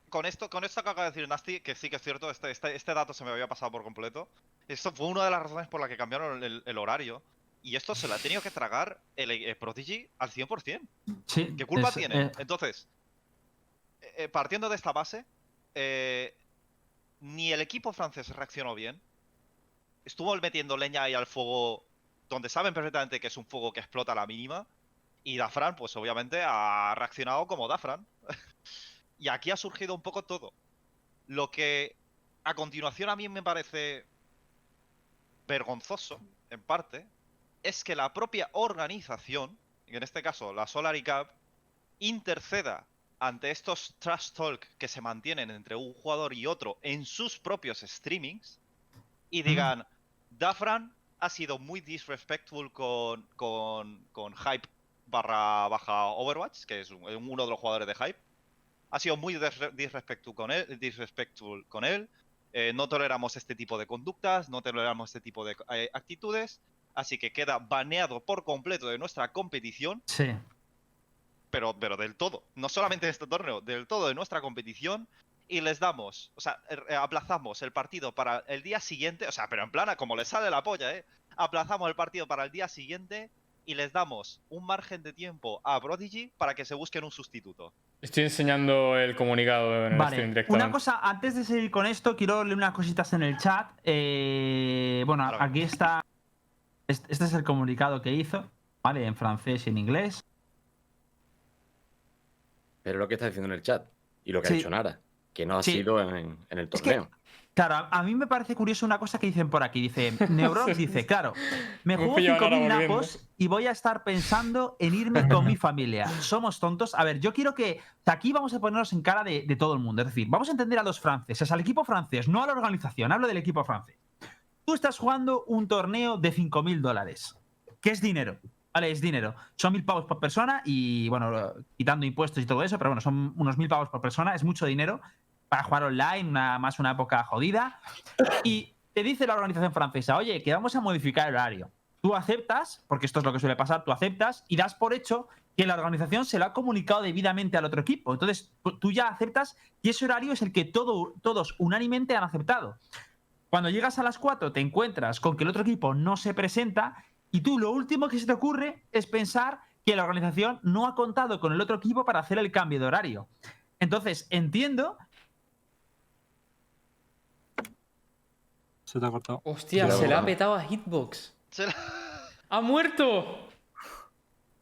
Con esto, con esto que acaba de decir Nasty, que sí que es cierto, este, este, este dato se me había pasado por completo. Esto fue una de las razones por la que cambiaron el, el horario. Y esto se lo ha tenido que tragar el, eh, Prodigy al 100%. Sí, ¿Qué culpa es- tiene? eh, Entonces, eh, eh, partiendo de esta base, eh, ni el equipo francés reaccionó bien. Estuvo metiendo leña ahí al fuego donde saben perfectamente que es un fuego que explota a la mínima. Y Dafran, pues obviamente ha reaccionado como Dafran. <laughs> y aquí ha surgido un poco todo. Lo que a continuación a mí me parece vergonzoso, en parte, es que la propia organización, en este caso la Solary Cup, interceda ante estos trash talk que se mantienen entre un jugador y otro en sus propios streamings y digan, Dafran ha sido muy disrespectful con, con, con Hype barra baja Overwatch, que es un- uno de los jugadores de Hype. Ha sido muy disre- disrespectful con él, disrespectful con él. Eh, no toleramos este tipo de conductas, no toleramos este tipo de eh, actitudes. Así que queda baneado por completo de nuestra competición sí. pero, pero del todo. No solamente de este torneo, del todo de nuestra competición. Y les damos, o sea, er- eh, aplazamos el partido para el día siguiente, o sea, pero en plana, como les sale la polla, ¿eh? Aplazamos el partido para el día siguiente y les damos un margen de tiempo a Prodigy para que se busquen un sustituto. Estoy enseñando el comunicado en el stream Vale, directamente. una cosa, antes de seguir con esto, quiero leer unas cositas en el chat. Eh, bueno, Claro. aquí está. Este este es el comunicado que hizo, ¿vale? En francés y en inglés. Pero lo que está diciendo en el chat y lo que Sí. ha dicho Nara, que no ha Sí. sido en, en el Es que- torneo. Claro, a- mí me parece curioso una cosa que dicen por aquí. Dice, Neuron <laughs> dice, claro, me juego pillado a Nora 5.000 volviendo. napos y voy a estar pensando en irme con mi familia. Somos tontos. A ver, yo quiero que... Aquí vamos a ponernos en cara de, de todo el mundo. Es decir, vamos a entender a los franceses, al equipo francés, no a la organización. Hablo del equipo francés. Tú estás jugando un torneo de 5.000 dólares, que es dinero. Vale, es dinero. Son mil pavos por persona y, bueno, quitando impuestos y todo eso, pero bueno, son unos mil pavos por persona, es mucho dinero para jugar online, una, más una época jodida. Y te dice la organización francesa, oye, que vamos a modificar el horario. Tú aceptas, porque esto es lo que suele pasar, tú aceptas y das por hecho que la organización se lo ha comunicado debidamente al otro equipo. Entonces, tú- ya aceptas y ese horario es el que todo, todos unánimemente han aceptado. Cuando llegas a las 4 te encuentras con que el otro equipo no se presenta y tú lo último que se te ocurre es pensar que la organización no ha contado con el otro equipo para hacer el cambio de horario. Entonces, entiendo Se te ha cortado. Hostia, se le ha petado a Hitbox. Se la- ¡Ha muerto!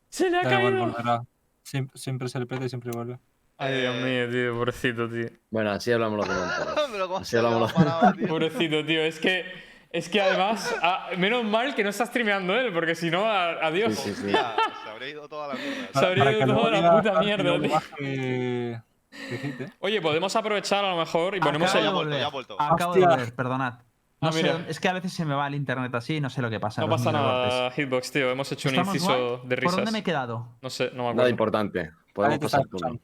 ¡Se le ha Da caído! Siempre, siempre se le peta y siempre vuelve. Ay, Dios mío, tío, pobrecito, tío. Bueno, así hablamos los <laughs> comentarios. Así hablamos <laughs> tío. Pobrecito, tío. Es que, es que además, menos mal que no está streameando él, porque si no, a- adiós. Sí, sí, sí. Hostia, se habría ido toda la mierda. Se habría ido toda la diga- puta mierda, tío. Dijiste. Oye, podemos aprovechar a lo mejor y ponemos Acabo ya de el... vuelto, volver. ya ha vuelto. Acabo de volver, perdonad. Ah, No sé, es que a veces se me va el internet así, no sé lo que pasa. No los pasa nada, Hitbox, tío. Hemos hecho un ¿Estamos inciso de ¿Por risas. dónde me he quedado? No sé, no me Nada acuerdo. importante. Podemos pasar turno.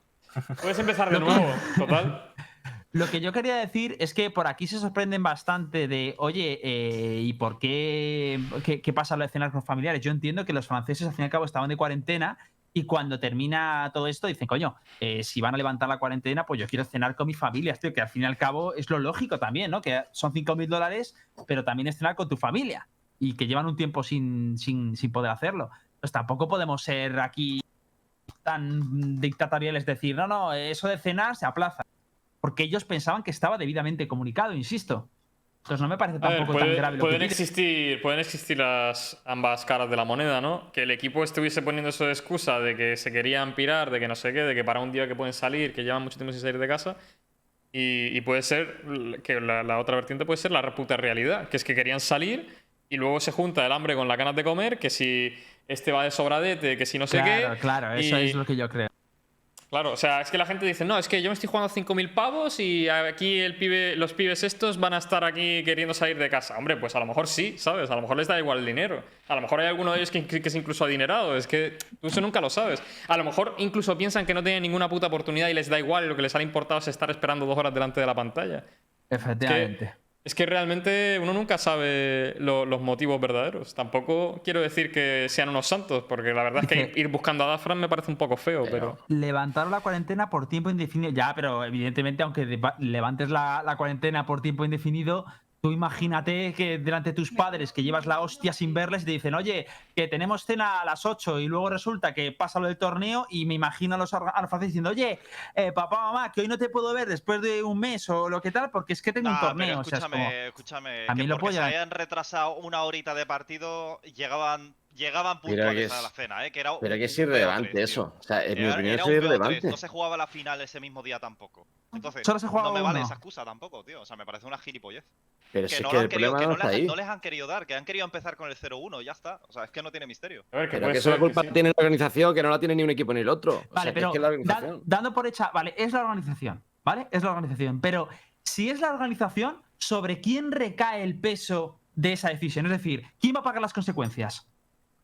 Puedes empezar de nuevo, total. Lo que yo quería decir es que por aquí se sorprenden bastante de, oye, eh, ¿y por qué, qué, qué pasa lo de cenar con familiares? Yo entiendo que los franceses al fin y al cabo estaban de cuarentena y cuando termina todo esto dicen, coño, eh, si van a levantar la cuarentena, pues yo quiero cenar con mi familia, tío, que al fin y al cabo es lo lógico también, ¿no? Que son 5.000 dólares, pero también es cenar con tu familia y que llevan un tiempo sin, sin, sin poder hacerlo. Pues tampoco podemos ser aquí tan dictatoriales, decir, no, no, eso de cenar se aplaza porque ellos pensaban que estaba debidamente comunicado, insisto. Entonces no me parece A ver, tampoco tan puede- grave lo pueden, que existir, pueden existir las ambas caras de la moneda, ¿no? Que el equipo estuviese poniendo eso de excusa de que se querían pirar, de que no sé qué, de que para un día que pueden salir, que llevan mucho tiempo sin salir de casa. Y, y puede ser que la, la otra vertiente puede ser la puta realidad, que es que querían salir y luego se junta el hambre con la ganas de comer, que si este va de sobradete, que si no sé claro, qué. claro, eso y- es lo que yo creo. Claro, o sea, es que la gente dice, no, es que yo me estoy jugando 5.000 pavos y aquí el pibe, los pibes estos van a estar aquí queriendo salir de casa. Hombre, pues a lo mejor sí, ¿sabes? A lo mejor les da igual el dinero. A lo mejor hay alguno de ellos que, que es incluso adinerado. Es que tú eso nunca lo sabes. A lo mejor incluso piensan que no tienen ninguna puta oportunidad y les da igual y lo que les ha importado es estar esperando dos horas delante de la pantalla. Efectivamente. Es que realmente uno nunca sabe lo- los motivos verdaderos. Tampoco quiero decir que sean unos santos, porque la verdad es que <laughs> ir buscando a Dafran me parece un poco feo, pero... Levantaron la cuarentena por tiempo indefinido. Ya, pero evidentemente, aunque levantes la, la cuarentena por tiempo indefinido, tú imagínate que delante de tus padres, que llevas la hostia sin verles, te dicen, oye, que tenemos cena a las 8 y luego resulta que pasa lo del torneo y me imagino a los, orga- a los franceses diciendo, oye, eh, papá, mamá, que hoy no te puedo ver después de un mes o lo que tal, porque es que tengo un pero torneo. O sea, es escúchame, como- escúchame. a mí que lo porque puedo se hayan retrasado una horita de partido, llegaban, llegaban puntuales que a es- la cena, ¿eh? Que era Pero que es un PO3, irrelevante tío. eso. O sea, en mi Era- opinión era es un PO3, irrelevante. No se jugaba la final ese mismo día tampoco. Entonces, Solo se no me vale uno. esa excusa tampoco, tío. O sea, me parece una gilipollez. Pero Que si es no, que lo han el querido, problema que no no, está les, ahí. no les han querido dar, que han querido empezar con el 0-1, ya está. O sea, es que no tiene misterio. A ver, que Pero que eso la culpa sí. tiene la organización, que no la tiene ni un equipo ni el otro. O Vale, sea, que pero es que la da- organización. dando por hecha, vale, es la organización, ¿vale? Es la organización. Pero si es la organización, ¿sobre quién recae el peso de esa decisión? Es decir, ¿quién va a pagar las consecuencias?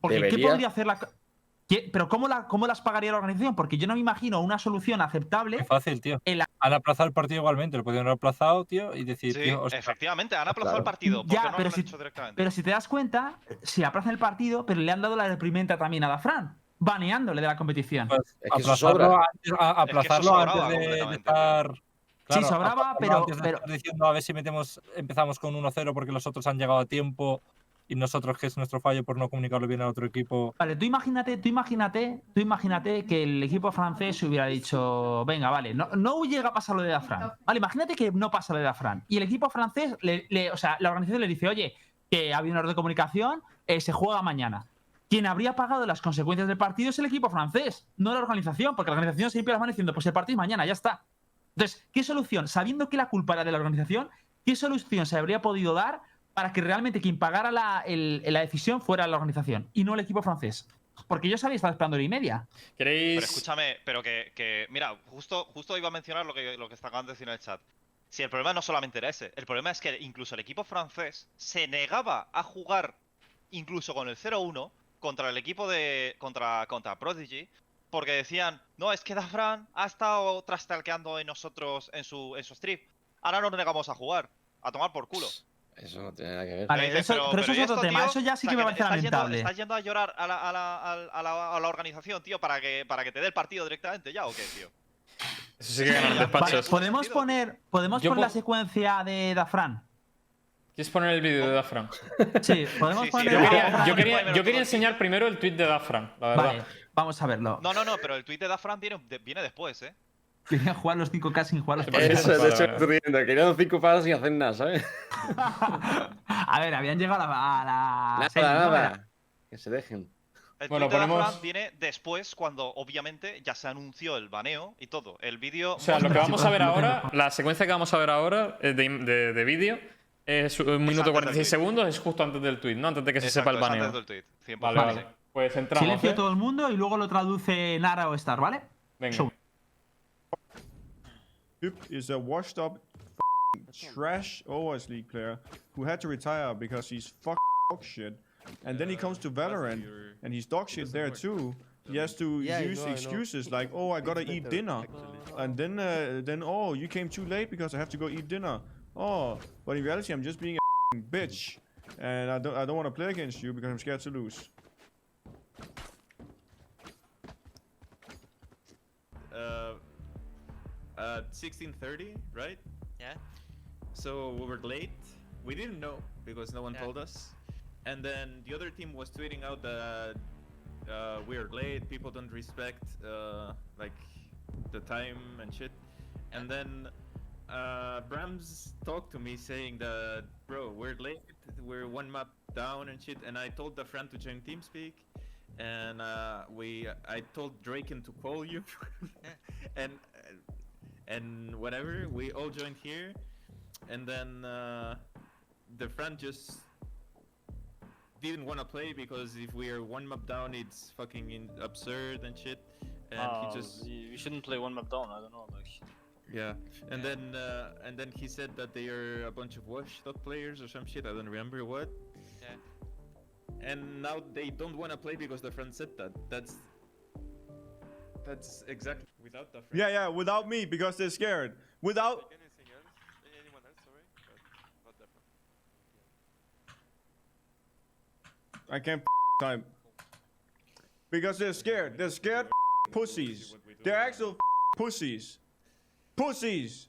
Porque ¿qué podría hacer la. ¿Qué- Pero ¿cómo, la, ¿cómo las pagaría la organización? Porque yo no me imagino una solución aceptable. Es fácil, tío. El- Han aplazado el partido igualmente, lo podrían haber aplazado, tío, y decir, Sí, tío, ostras, efectivamente, han aplazado claro. el partido. ¿Por Ya, no pero lo han si- hecho directamente? Pero si te das cuenta, si aplazan el partido, pero le han dado la reprimenda también a Dafran, baneándole de la competición. pues, Es que eso aplazarlo, antes, a- aplazarlo sobraba antes de- de, estar. claro, sobraba, aplazarlo pero- antes de pero- estar diciendo a ver si metemos, empezamos con 1-0 porque los otros han llegado a tiempo y nosotros, que es nuestro fallo por no comunicarlo bien al otro equipo. Vale, tú imagínate, tú imagínate, tú imagínate que el equipo francés hubiera dicho, venga, vale, no, no llega a pasar lo de Dafran. Vale, imagínate que no pasa lo de Dafran. Y el equipo francés, le, le- o sea, la organización le dice, oye, que ha habido un error de comunicación, eh, se juega mañana. Quien habría pagado las consecuencias del partido es el equipo francés, no la organización, porque la organización limpia las manos diciendo, pues el partido es mañana, ya está. Entonces, ¿qué solución? Sabiendo que la culpa era de la organización, ¿qué solución se habría podido dar para que realmente quien pagara la, el- la decisión fuera la organización y no el equipo francés? Porque yo sabía estaba esperando hora y media. ¿Queréis...? Pero escúchame, pero que, que- mira, justo, justo iba a mencionar lo que, lo que está acabando de decir en el chat. Si el problema no solamente era ese, el problema es que incluso el equipo francés se negaba a jugar incluso con el 0-1 contra el equipo de. contra, contra Prodigy. Porque decían, no, es que Dafran ha estado trastalqueando en nosotros en su, en su strip. Ahora nos negamos a jugar. A tomar por culo. Eso no tiene nada que ver. Vale, eso- pero eso es ¿y otro esto, tema, tío? eso ya sí O sea, que me parece estás yendo- lamentable. estás yendo a llorar a la, a la- a- la- a la organización, tío, para que, para que te dé el partido directamente ya o qué, tío. Eso sí que ganan Vale, despachos. podemos sentido. poner, podemos poner la secuencia de Dafran. ¿Quieres poner el vídeo de Dafran? Sí, podemos Sí, sí, poner Yo la- quería, yo quería- yo enseñar primero el tweet de Dafran, la verdad. Vale, vamos a verlo. No, no, no, pero el tweet de Dafran viene, viene después, ¿eh? Quería jugar los 5K sin jugar los Vale, Eso, de hecho, estoy riendo. Querían cinco palos sin hacer nada, ¿sabes? <laughs> A ver, habían llegado a la. a la Nada, serie, ¿no? nada. Que se dejen. El Bueno, ponemos- viene después cuando obviamente ya se anunció el baneo y todo. El vídeo... O sea, lo que vamos a ver ahora, la secuencia que vamos a ver ahora eh, de, de- de vídeo es un minuto antes del 46 tweet. segundos, es justo antes del tweet, ¿no? Antes de que se Exacto, sepa el baneo. antes del tweet, 100%. Vale, Vale. vale. Pues entramos, Silencio ¿eh? todo el mundo y luego lo traduce Nara o Star, ¿vale? Venga. Show. Hup is a washed up trash Overwatch League player who had to retire because he's fuck dog shit. And then he comes to Valorant and he's dog shit there too. He has to Yeah, I use know, I know. excuses like, "Oh, I gotta eat dinner," and then, uh, then, "Oh, you came too late because I have to go eat dinner." Oh, but in reality, I'm just being a bitch, and I don't, I don't want to play against you because I'm scared to lose. At 16:30, right? Yeah. So we were late. We didn't know because no one Yeah. told us. And then the other team was tweeting out that uh, we're late. People don't respect uh, like the time and shit. And then uh, Brams talked to me saying that, bro, we're late. We're one map down and shit. And I told the friend to join TeamSpeak. And uh, we, I told Draken to call you, <laughs> and and whatever. We all joined here, and then uh, the friend just didn't want to play because if we are one map down, it's fucking in- absurd and shit. And Uh, he just we shouldn't play one map down. I don't know. Like, yeah, and then uh, and then he said that they are a bunch of washed up players or some shit. I don't remember what. Yeah. And now they don't want to play because the friend said that. That's that's exactly without the friend. Yeah, yeah, without me because they're scared. Without Anything else? Anyone else? Sorry, not that I can't time. Because they're scared. They're scared pussies. They're actual pussies. Pussies.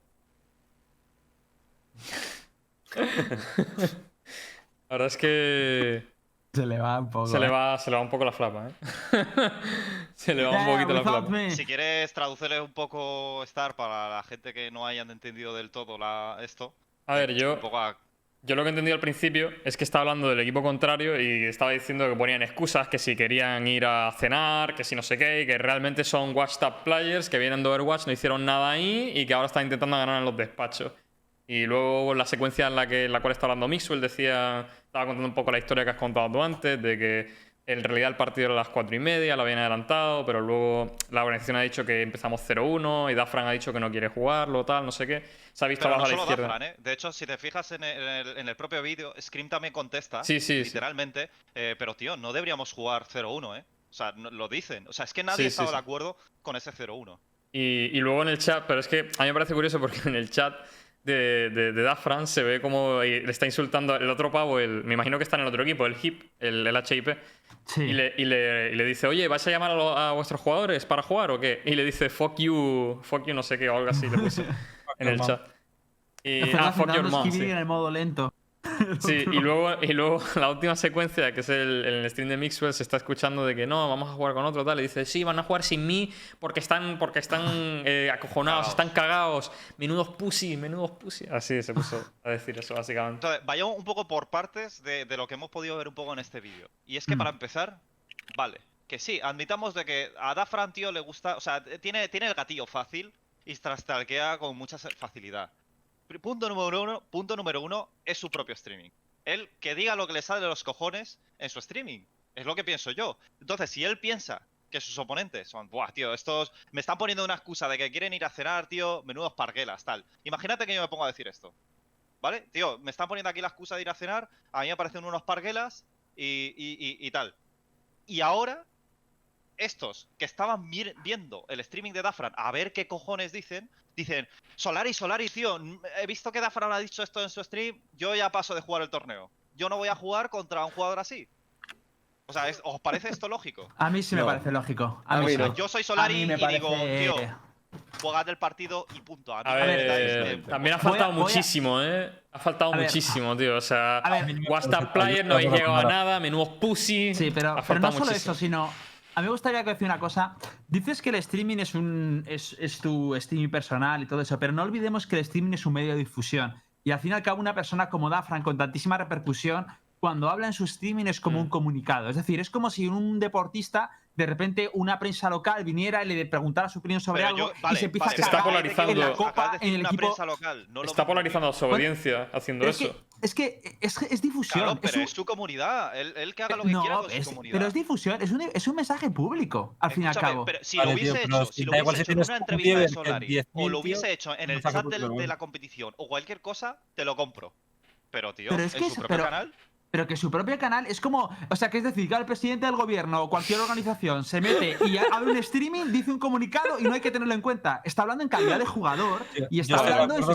La verdad es que Se le va un poco. se le, eh. va, se le va un poco la flapa, ¿eh? <laughs> se le va un poquito la flapa. me. Si quieres traducirle un poco Star para la gente que no hayan entendido del todo la, esto. A ver, yo, Un poco a- yo lo que entendí al principio es que estaba hablando del equipo contrario y estaba diciendo que ponían excusas, que si querían ir a cenar, que si no sé qué, y que realmente son Watch Up Players que vienen de Overwatch, no hicieron nada ahí y que ahora están intentando ganar en los despachos. Y luego la secuencia en la, que, en la cual está hablando Mixwell decía, estaba contando un poco la historia que has contado tú antes, de que en realidad el partido era a las 4 y media, lo habían adelantado, pero luego la organización ha dicho que empezamos 0-1 y Dafran ha dicho que no quiere jugarlo, tal, no sé qué. Se ha visto Pero abajo no a la solo izquierda. Dafran, ¿eh? De hecho, si te fijas en el, en el- propio vídeo, Scream también contesta, Sí, sí, sí. literalmente, eh, pero tío, no deberíamos jugar 0-1, ¿eh? O sea, no- lo dicen. O sea, es que nadie sí. de acuerdo con ese 0-1. Y, y luego en el chat, pero es que a mí me parece curioso porque en el chat de, de, de Dafran se ve como y le está insultando el otro pavo, el, me imagino que está en el otro equipo, el HIP, el, el HIP, Sí. y, le, y, le, y le dice, oye, ¿vais a llamar a, lo- a vuestros jugadores para jugar o qué? Y le dice, fuck you, fuck you no sé qué, o algo así le puso <laughs> en el chat. Y, ah, fuck your mom, sí. en el modo lento. <laughs> Sí, y luego, y luego <laughs> la última secuencia, que es el, el stream de Mixwell, se está escuchando de que no, vamos a jugar con otro tal. Y dice, sí, van a jugar sin mí porque están, porque están eh, acojonados, están cagados. Menudos pussy, menudos pussy. Así se puso a decir eso, básicamente. Entonces, vayamos un poco por partes de, de lo que hemos podido ver un poco en este vídeo. Y es que Mm. para empezar, vale, que sí, admitamos de que a Dafran, tío, le gusta, o sea, tiene, tiene el gatillo fácil y trastalquea con mucha facilidad. Punto número uno, punto número uno es su propio streaming. Él que diga lo que le sale de los cojones en su streaming. Es lo que pienso yo. Entonces, si él piensa que sus oponentes son, buah, tío, estos me están poniendo una excusa de que quieren ir a cenar, tío, menudos parguelas, tal. Imagínate que yo me pongo a decir esto. ¿Vale? Tío, me están poniendo aquí la excusa de ir a cenar, a mí me parecen unos parguelas y- y- y tal. Y ahora, estos que estaban viendo el streaming de Dafran a ver qué cojones dicen, dicen, Solari, Solari, tío, he visto que Dafran ha dicho esto en su stream, yo ya paso de jugar el torneo. Yo no voy a jugar contra un jugador así. O sea, es- ¿os parece esto lógico? <laughs> A mí sí me No. parece lógico. A, A mí, mí sí. no. Yo soy Solari y digo, tío, jugad el partido y punto. A mí A ver, también ha Voy a- faltado voy muchísimo, ¿eh? Ha faltado A ver. muchísimo, tío. O sea, WhatsApp Player no habéis llegado a nada, menudos pussy. Sí, pero, ha pero faltado no solo muchísimo. eso, sino. A mí me gustaría decir una cosa. Dices que el streaming es un es, es tu streaming personal y todo eso, pero no olvidemos que el streaming es un medio de difusión. Y al fin y al cabo, una persona como Dafran, con tantísima repercusión, cuando habla en su streaming es como Mm. un comunicado. Es decir, es como si un deportista, de repente, una prensa local viniera y le preguntara su opinión sobre Pero algo yo- vale, y se empieza vale, Se está a cagar polarizando- en la Acabas de copa, en el equipo. local, no Está polarizando a su Bueno, audiencia haciendo Es que, eso. Es que es, es difusión. Claro, pero un- es su comunidad. Él, él que haga lo que no, quiera con es- su comunidad. pero es difusión, es un, es un mensaje público, al fin y al cabo. Pero si Vale, lo hubiese hecho, si lo hubiese si hecho en una un entrevista de Solari, 10.000 o lo hubiese tío, hecho en el chat del- de la competición, o cualquier cosa, te lo compro. Pero, tío, Pero es en que su propio pero- canal. Pero que su propio canal es como. O sea, que es decir, que el presidente del gobierno o cualquier organización se mete y abre un streaming, dice un comunicado y no hay que tenerlo en cuenta. Está hablando en calidad de jugador y yo está hablando de su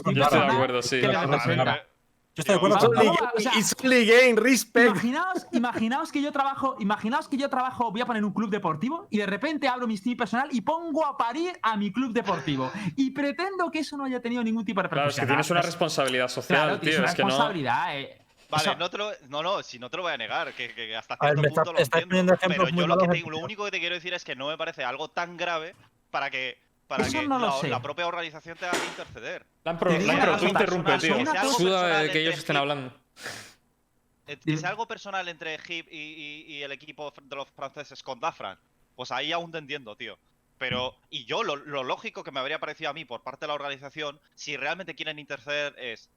sí. que le representa. Yo estoy de acuerdo con o sea, It's only game, respect. Imaginaos, imaginaos que yo trabajo, imaginaos que yo trabajo, voy a poner un club deportivo y de repente abro mi stream personal y pongo a parir a mi club deportivo y pretendo que eso no haya tenido ningún tipo de Claro, es que repercusión. tienes una responsabilidad social, Claro, tienes tío. una Es que no. responsabilidad. eh. Vale, Eso- no, te lo, no, no, si no te lo voy a negar, que, que hasta ver, cierto me está- punto lo entiendo. Pero yo lo, que te- lo único que te quiero decir es que no me parece algo tan grave para que, para Eso que no lo la, sé. la propia organización tenga que interceder. Lampro, una tú interrumpe, tío. Suda que ellos estén hablando. Eh, Que Dime. sea algo personal entre Hip y, y- y el equipo de los franceses con Dafran, pues ahí aún te entiendo, tío. Pero, y yo, lo, lo lógico que me habría parecido a mí por parte de la organización, si realmente quieren interceder, es: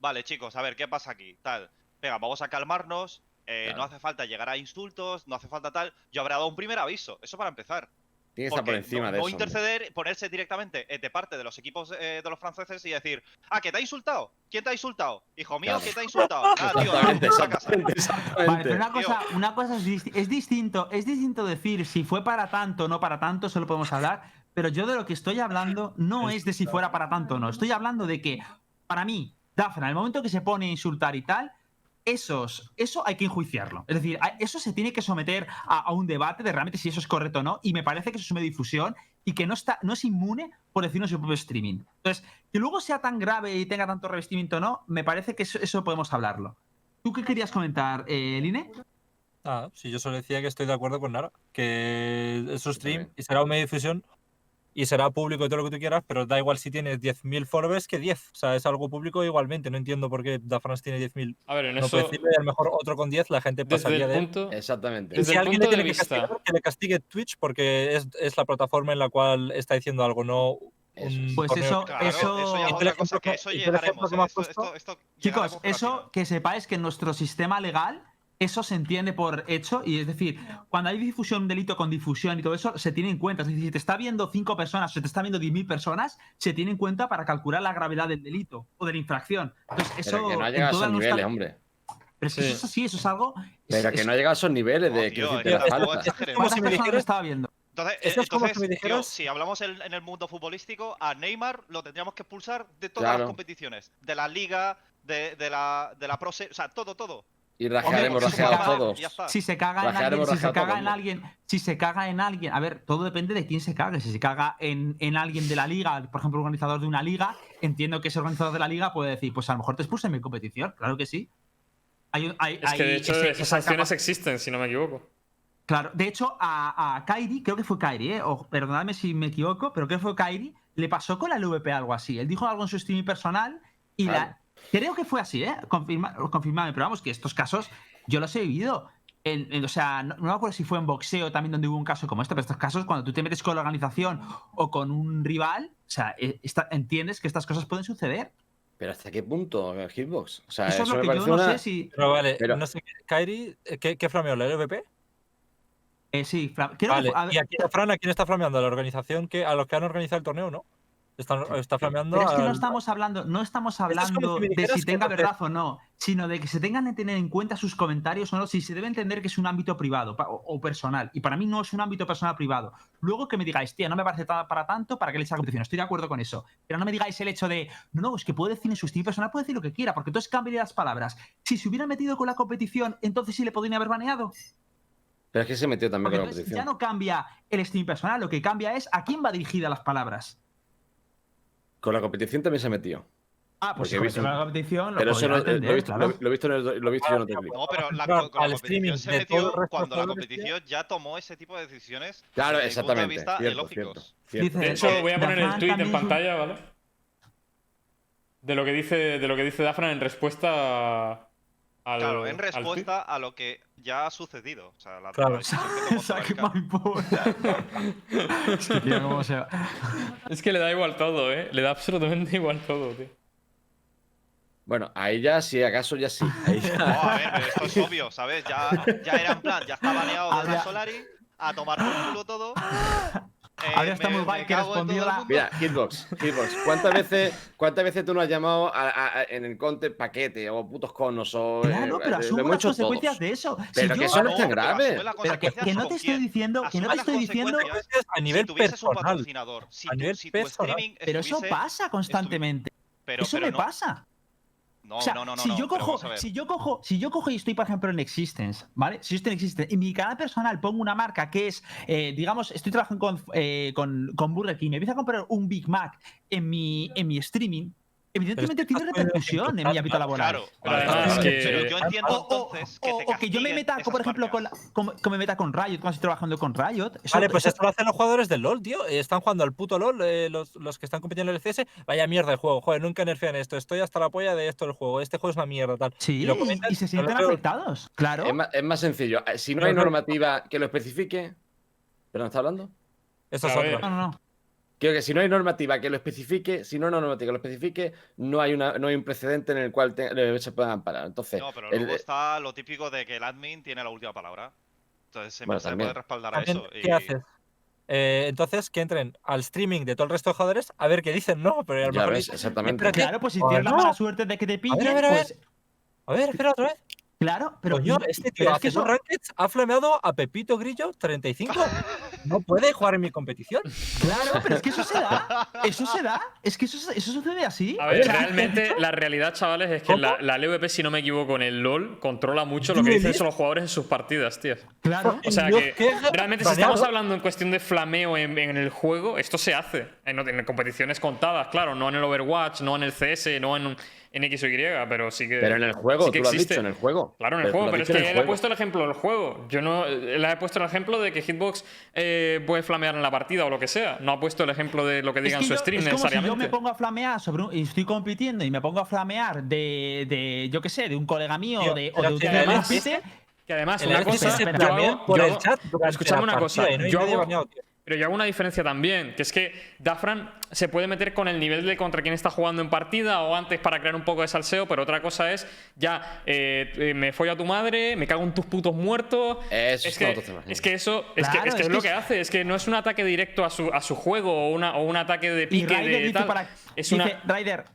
Vale, chicos, a ver, ¿qué pasa aquí? Tal. Venga, vamos a calmarnos. eh, Claro. No hace falta llegar a insultos, no hace falta tal. Yo habría dado un primer aviso, eso para empezar. Tiene que estar por encima no, de no eso. hombre. interceder, ponerse directamente eh, de parte de los equipos eh, de los franceses y decir, ah, que te ha insultado. ¿Quién te ha insultado? Hijo mío, Claro. ¿quién te ha insultado? Nada, tío, Exactamente, exactamente, exactamente. Vale, pero una cosa, una cosa es, disti- es distinto, es distinto decir si fue para tanto o no para tanto, solo podemos hablar, pero yo de lo que estoy hablando no es de si fuera para tanto o no, estoy hablando de que para mí, Dafna, en el momento que se pone a insultar y tal, esos, eso hay que enjuiciarlo. Es decir, eso se tiene que someter a, a un debate de realmente si eso es correcto o no, y me parece que eso es una difusión y que no, está, no es inmune por decirlo en su propio streaming. Entonces, que luego sea tan grave y tenga tanto revestimiento o no, me parece que eso, eso podemos hablarlo. ¿Tú qué querías comentar, eh, Line? Ah, sí, yo solo decía que estoy de acuerdo con Nara. Que es su Yo stream y será un medio de difusión y será público y todo lo que tú quieras, pero da igual si tienes 10.000 followers que 10. O sea, es algo público igualmente. No entiendo por qué Da France tiene 10.000. A ver, en No eso. y a lo mejor otro con 10 la gente Desde pasaría el de él. punto. Exactamente. Y desde si el alguien le punto de tiene que vista- castigar, que le castigue Twitch porque es, es la plataforma en la cual está diciendo algo, no Eso. Pues eso- Claro, eso- eso, ya otra el cosa, que ejemplo eso el llegaremos. Esto, esto, esto Chicos, llegaremos eso que sepáis que en nuestro sistema legal eso se entiende por hecho y es decir, cuando hay difusión, un delito con difusión y todo eso, se tiene en cuenta. Es decir, si te está viendo cinco personas o se te está viendo 10.000 personas, se tiene en cuenta para calcular la gravedad del delito o de la infracción. Entonces, eso Pero que no ha llegado a esos nuestra- niveles, hombre. Pero es que Sí. eso es así, eso es algo. Pero es- que es- no ha llegado a esos niveles de No, que tío, decirte es como ¿Cuántas si me dijeras- estaba viendo? Entonces, eh, Esto es como si entonces, me tío, dijeras- si hablamos en, en el mundo futbolístico, a Neymar lo tendríamos que expulsar de todas Claro. las competiciones. De la liga, de, de la, de la Pro O sea, todo, todo. Y rajaremos, Hombre, si caga- todos. Si se caga en alguien, si se caga en alguien, si se caga en alguien, a ver, todo depende de quién se cague. Si se caga en, en alguien de la liga, por ejemplo, un organizador de una liga, entiendo que ese organizador de la liga puede decir, pues a lo mejor te expulsa en mi competición, claro que sí. Hay, hay- Es que de hecho ese- esas esa sanciones existen, si no me equivoco. Claro, de hecho, a, a Kairi, creo que fue Kairi, ¿eh? o perdonadme si me equivoco, pero creo que fue Kairi, le pasó con la LVP algo así. Él dijo algo en su streaming personal y Claro. la. Creo que fue así, ¿eh? Confirma, confirmadme, pero vamos, que estos casos yo los he vivido. En- en- o sea, no, no me acuerdo si fue en boxeo también donde hubo un caso como este, pero estos casos, cuando tú te metes con la organización o con un rival, o sea, eh, esta- entiendes que estas cosas pueden suceder. Pero ¿hasta qué punto, Hitbox? O sea, Eso es lo que yo no una- sé si. Pero vale, Pero- no sé, Kairi, eh, ¿qué, qué flameó? ¿La LVP? eh, sí, Fra- creo Vale, que a ver, y aquí, Fran, ¿a quién está flameando? ¿A la organización que, a los que han organizado el torneo, no? Está flameando Pero es que no estamos hablando, no estamos es hablando si de si tenga te- verdad o no, sino de que se tengan que tener en cuenta sus comentarios o no, si se debe entender que es un ámbito privado o, o personal. Y para mí no es un ámbito personal privado. Luego que me digáis, tía, no me parece para tanto para que le eche la competición. Estoy de acuerdo con eso. Pero no me digáis el hecho de, no, no, es que puede decir en su estilo personal, puede decir lo que quiera, porque entonces cambiaría las palabras. Si se hubiera metido con la competición, entonces sí le podrían haber baneado. Pero es que se metió también Porque con la competición. ya no cambia el stream personal, lo que cambia es a quién va dirigida las palabras. Con la competición también se metió. Ah, pues Porque si he visto- la competición lo Pero eso lo, he visto, claro. lo, lo he visto, en el- lo he visto yo en otro clip. No, pero la, con, con la al streaming competición se de metió cuando la competición ya tomó ese tipo de decisiones. Claro, desde punto de exactamente. vista, Cierto, cierto, cierto. Dice- De hecho, Eh, voy a poner el tweet en pantalla, ¿vale? De lo que dice, de lo que dice Dafran en respuesta a- al. Claro, en al respuesta a lo que ya ha sucedido. O sea, la, Claro. <laughs> <laughs> es que, tío, cómo se va. Es que le da igual todo, ¿eh? Le da absolutamente igual todo, tío. Bueno, ahí ya, si acaso, ya sí. <laughs> Ahí ya. No, a ver, pero esto es obvio, ¿sabes? Ya, ya era en plan, ya está baneado de la Ahora- Solari, a tomar por culo todo. Eh, Ahora está me- muy guay que respondió la-. Mira, Hitbox, Hitbox, ¿cuántas veces, ¿cuántas veces tú nos has llamado a- a- a- en el conte paquete o putos conos o. Claro, eh, pero hemos las consecuencias todos? de eso. Si Pero yo- que eso no es tan grave. asume Pero que, no te estoy diciendo, que no Asume te estoy diciendo. a nivel si tuvieses un personal. patrocinador, si, A tu- nivel si tu personal. streaming Pero eso pasa constantemente. pero, eso pero me no, pasa. No, o sea, no, no, no. si yo cojo, si yo cojo, si yo cojo y estoy, por ejemplo, en Existence, ¿vale? Si yo estoy en Existence, en mi canal personal pongo una marca que es, eh, digamos, estoy trabajando con, eh, con, con Burger King, me empiezo a comprar un Big Mac en mi, en mi streaming, evidentemente tiene repercusión en mi ámbito laboral. Claro, Pero vale, además vale, que- yo entiendo O, entonces que, o- te o que yo me meta, por ejemplo, con, la- como- que me meta con Riot, cuando estoy trabajando con Riot. eso- Vale, pues eso- esto lo hacen los jugadores del LoL, tío. Eh, Están jugando al puto LoL, eh, los, los que están compitiendo en el CS. Vaya mierda de juego, joder, nunca nerfean esto. Estoy hasta la polla de esto del juego. Este juego es una mierda, tal. Sí, y lo comentan, y se sienten afectados, claro. Es más, es más sencillo. Eh, Si no hay no- normativa que lo especifique. ¿Pero no está hablando? Esto A es otro. No, no, no. Creo que si no hay normativa que lo especifique, si no hay normativa que lo especifique, no hay, una, no hay un precedente en el cual te- eh, se puedan amparar. Entonces, No, pero el- luego está lo típico de que el admin tiene la última palabra. Entonces se, Bueno, se puede respaldar a eso. ¿Qué y- haces? Eh, entonces, que entren al streaming de todo el resto de jugadores a ver qué dicen, ¿no? Pero a lo ya mejor ves, exactamente. Claro, pues si Ah, tienes la mala suerte de que te pillen, a ver, a ver. pues A ver, espera otra vez. Claro, pero Coño, este pero tío es que hace sus eso- rankeds, ha flameado a Pepito Grillo 35. <laughs> No puede jugar en mi competición. Claro, pero es que eso se da. Eso se da. Es que eso, se- eso sucede así. A ver, realmente la realidad, chavales, es que ¿Cómo? la, la LVP, si no me equivoco, en el LoL controla mucho lo que dicen son los jugadores en sus partidas, tío. Claro. O sea que realmente si estamos hablando en cuestión de flameo en, en el juego, esto se hace. En, en competiciones contadas, claro, no en el Overwatch, no en el CS, no en, en X o Y, pero sí que. Pero en el juego, sí que tú lo has existe. dicho, en el juego. Claro, en el juego, pero es que él ha juego. puesto el ejemplo del juego. Yo no. Él ha puesto el ejemplo de que Hitbox eh, puede flamear en la partida o lo que sea. No ha puesto el ejemplo de lo que Es diga que en su yo- stream es como si necesariamente. yo me pongo a flamear sobre un, y estoy compitiendo y me pongo a flamear de, de yo qué sé, de un colega mío o de, o de un que tío que además- Que una cosa. yo hago- por yo el chat la una cosa. yo hago-. Pero yo hago una diferencia también, que es que Dafran se puede meter con el nivel de contra quién está jugando en partida o antes para crear un poco de salseo, pero otra cosa es ya eh, eh, me follo a tu madre, me cago en tus putos muertos. Eso es, es que, es que eso es, Claro, que, es, que es es lo que hace, es que no es un ataque directo a su, a su juego o, una, o un ataque de pique de dice tal. para. es dice, una. Ryder,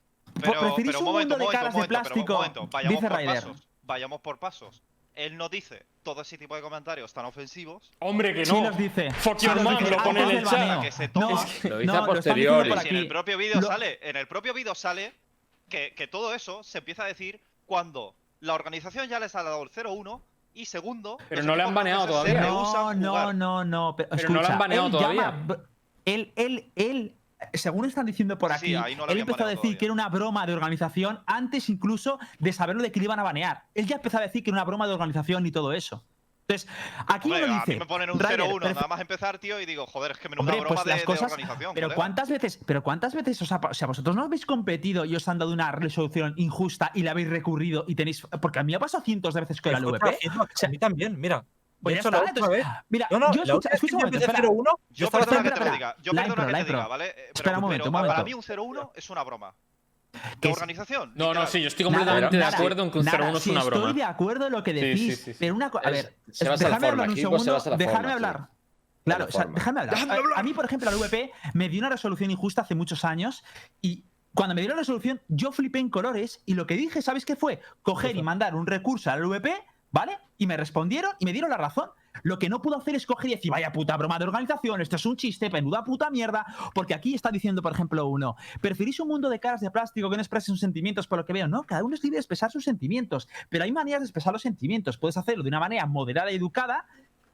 Pero, ¿preferís pero un un momento, mundo de caras momento, de plástico? momento. Vayamos Dice por Ryder. pasos. Vayamos por pasos. Él nos dice todo ese tipo de comentarios tan ofensivos. Hombre, que Sí no. nos dice. Fuck Sí your lo pone en el chat. baneo. Que se No. Lo dice no, a posteriori. Si en el propio vídeo Lo- sale, en el propio vídeo sale que, que todo eso se empieza a decir cuando la organización ya les ha dado el 0-1 y segundo. Pero los no le han baneado todavía. No, no, no, no. Pero, Pero no lo han baneado él todavía. llama- él, él, él, según están diciendo por aquí, sí, no él empezó a decir todavía. que era una broma de organización antes incluso de saberlo de que le iban a banear. Él ya empezó a decir que era una broma de organización y todo eso. Entonces, aquí Hombre, uno a dice. mí me ponen un Ryder, 0-1 prefe- nada más empezar, tío, y digo, joder, es que menuda Hombre, broma pues de, las de cosas. organización. pero colega. cuántas veces, pero cuántas veces os ha o sea, vosotros no habéis competido y os han dado una resolución injusta y le habéis recurrido y tenéis. Porque a mí me ha pasado cientos de veces con la LVP. O sea, a mí también, mira. Pues De hecho, está, la última entonces, vez. Mira, No, no, yo escucha, un momento, empecé espera. 0-1, yo Yo estaba perdona que te lo espera. diga, yo La perdona impro, la que te impro. diga, ¿vale? Eh, Pero, Espera un momento, para mí un 0-1 es una broma. Es- organización. No, no, sí, yo estoy Nada, completamente de nada, acuerdo en que un nada, 0-1 es una broma. Estoy de acuerdo en lo que Sí, sí, decís, sí, sí. pero una cosa. A ver, dejadme hablar un segundo. Dejadme hablar. Claro, o sea, dejadme hablar. A, mí, por ejemplo, la VP me dio una resolución injusta hace muchos años y cuando me dio la resolución, yo flipé en colores y lo que dije, ¿sabes qué fue? Coger y mandar un recurso a la VP, ¿vale? Y me respondieron y me dieron la razón. Lo que no puedo hacer es coger y decir, vaya puta broma de organización, esto es un chiste, penuda puta mierda, porque aquí está diciendo, por ejemplo, uno, ¿preferís un mundo de caras de plástico que no exprese sus sentimientos por lo que veo? No, cada uno es libre de expresar sus sentimientos, pero hay maneras de expresar los sentimientos. Puedes hacerlo de una manera moderada y educada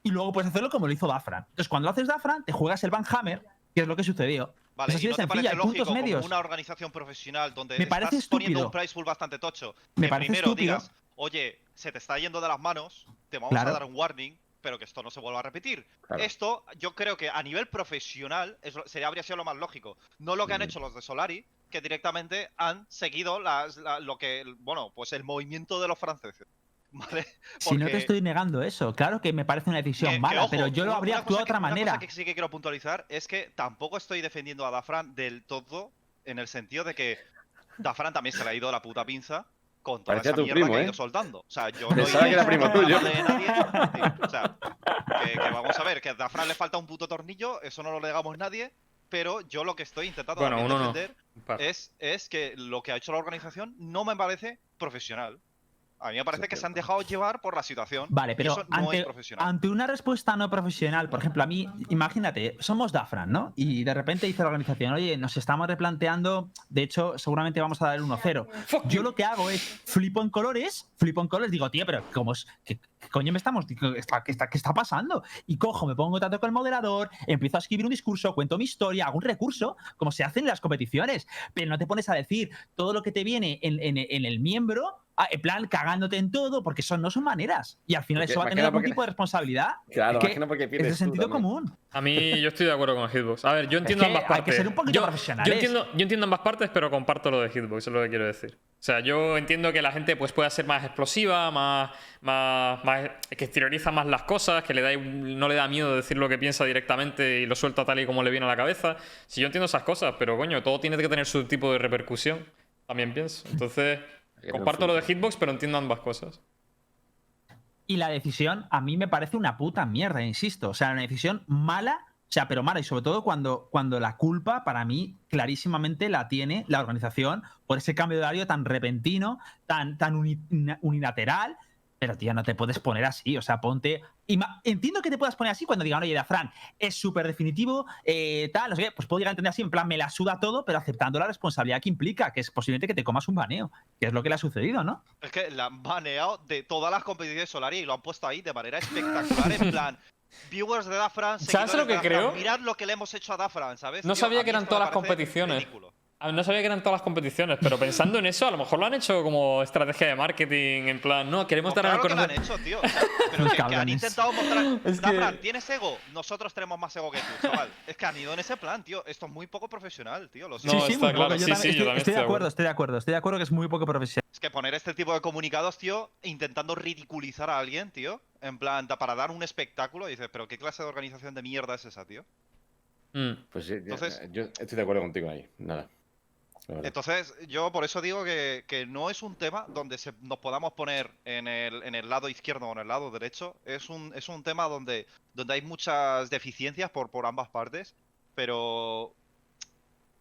y luego puedes hacerlo como lo hizo Dafran. Entonces, cuando lo haces Dafran, te juegas el Van Hammer, que es lo que sucedió. Vale, es así ¿y de no te sencilla, parece lógico puntos como medios. una organización profesional donde Me parece estás poniendo un estúpido. price pool bastante tocho? Me que parece primero estúpido. digas, oye, se te está yendo de las manos, te vamos Claro. a dar un warning, pero que esto no se vuelva a repetir. Claro. Esto, yo creo que a nivel profesional sería, habría sido lo más lógico. No lo que han hecho los de Solari, que directamente han seguido las- la- lo que, bueno, pues el movimiento de los franceses. <laughs> ¿Vale? Si no te estoy negando eso, claro que me parece una decisión que- que, mala, ojo, pero yo lo habría actuado de otra manera. Una cosa que sí que quiero puntualizar es que tampoco estoy defendiendo a Dafran del todo en el sentido de que Dafran también se le ha ido la puta pinza con toda Parecía esa tu mierda primo, que ha ¿eh? ido soltando. O sea, yo no Pensaba que era primo tuyo. de nadie. O sea, que, que vamos a ver, que a Dafran le falta un puto tornillo, eso no lo negamos nadie, pero yo lo que estoy intentando Bueno, no. defender par. es, es que lo que ha hecho la organización no me parece profesional. A mí me parece que se han dejado llevar por la situación. Vale, y pero eso no ante, es profesional. ante una respuesta no profesional, por ejemplo, a mí, imagínate, somos Dafran, ¿no? Y de repente dice la organización, oye, nos estamos replanteando, de hecho, seguramente vamos a dar el 1-0. Yo lo que hago es flipo en colores, flipo en colores, digo, tío, pero ¿cómo es? ¿Qué, qué coño me estamos? ¿Qué está, qué, está, ¿Qué está pasando? Y cojo, me pongo en contacto con el moderador, empiezo a escribir un discurso, cuento mi historia, hago un recurso, como se hace en las competiciones. Pero no te pones a decir todo lo que te viene en, en- en el miembro, ah, en plan cagándote en todo, porque eso no son maneras. Y al final Porque- eso va a tener algún porque- tipo de responsabilidad. Claro, Es que porque Es pierdes de tú sentido también. común. A mí yo estoy de acuerdo con Hitbox. A ver, yo entiendo que ambas hay que partes. ser un poquito yo, profesionales. Yo entiendo, yo entiendo ambas partes, pero comparto lo de Hitbox, es lo que quiero decir. O sea, yo entiendo que la gente pues, pueda ser más explosiva, más, más, más- que exterioriza más las cosas, que le da, no le da miedo decir lo que piensa directamente y lo suelta tal y como le viene a la cabeza. Si yo entiendo esas cosas, pero coño, todo tiene que tener su tipo de repercusión. También pienso. Entonces, comparto lo de. Hitbox, pero entiendo ambas cosas. Y la decisión a mí me parece una puta mierda, insisto. O sea, una decisión mala, o sea, pero mala. Y sobre todo cuando, cuando la culpa, para mí, clarísimamente la tiene la organización por ese cambio de horario tan repentino, tan, tan uni- unilateral. Pero, tío, no te puedes poner así. O sea, ponte. Entiendo que te puedas poner así cuando digan, oye, Fran, es súper definitivo, eh, tal, no sé qué. Pues puedo llegar a entender así, en plan, me la suda todo, pero aceptando la responsabilidad que implica, que es posiblemente que te comas un baneo, que es lo que le ha sucedido, ¿no? Es que la han baneado de todas las competiciones Solari y lo han puesto ahí de manera espectacular. en plan, <laughs> viewers de Dafran, ¿Sabes lo que creo? Mirad lo que le hemos hecho a Dafran, ¿sabes? No Tío, sabía que eran todas las competiciones. ridículo. No sabía que eran todas las competiciones, pero pensando en eso, a lo mejor lo han hecho como estrategia de marketing, en plan, no, queremos Pues dar a claro que lo han conocer. hecho, tío. O sea, pero <laughs> que, que han intentado mostrar. <laughs> Es que- Dafran, ¿tienes ego? Nosotros tenemos más ego que tú, chaval. Es que han ido en ese plan, tío. Esto es muy poco profesional, tío. Lo No, siento. está claro. Yo sí, también sí, yo estoy, también estoy de acuerdo, estoy de acuerdo, estoy de acuerdo que es muy poco profesional. Es que poner este tipo de comunicados, tío, intentando ridiculizar a alguien, tío, en plan, para dar un espectáculo, dices, pero ¿qué clase de organización de mierda es esa, tío? Mm. Pues sí, Entonces- yo estoy de acuerdo contigo ahí. Nada. Entonces, yo por eso digo que, que no es un tema donde se- nos podamos poner en el, en el lado izquierdo o en el lado derecho. Es un, es un tema donde, donde hay muchas deficiencias por, por ambas partes, pero...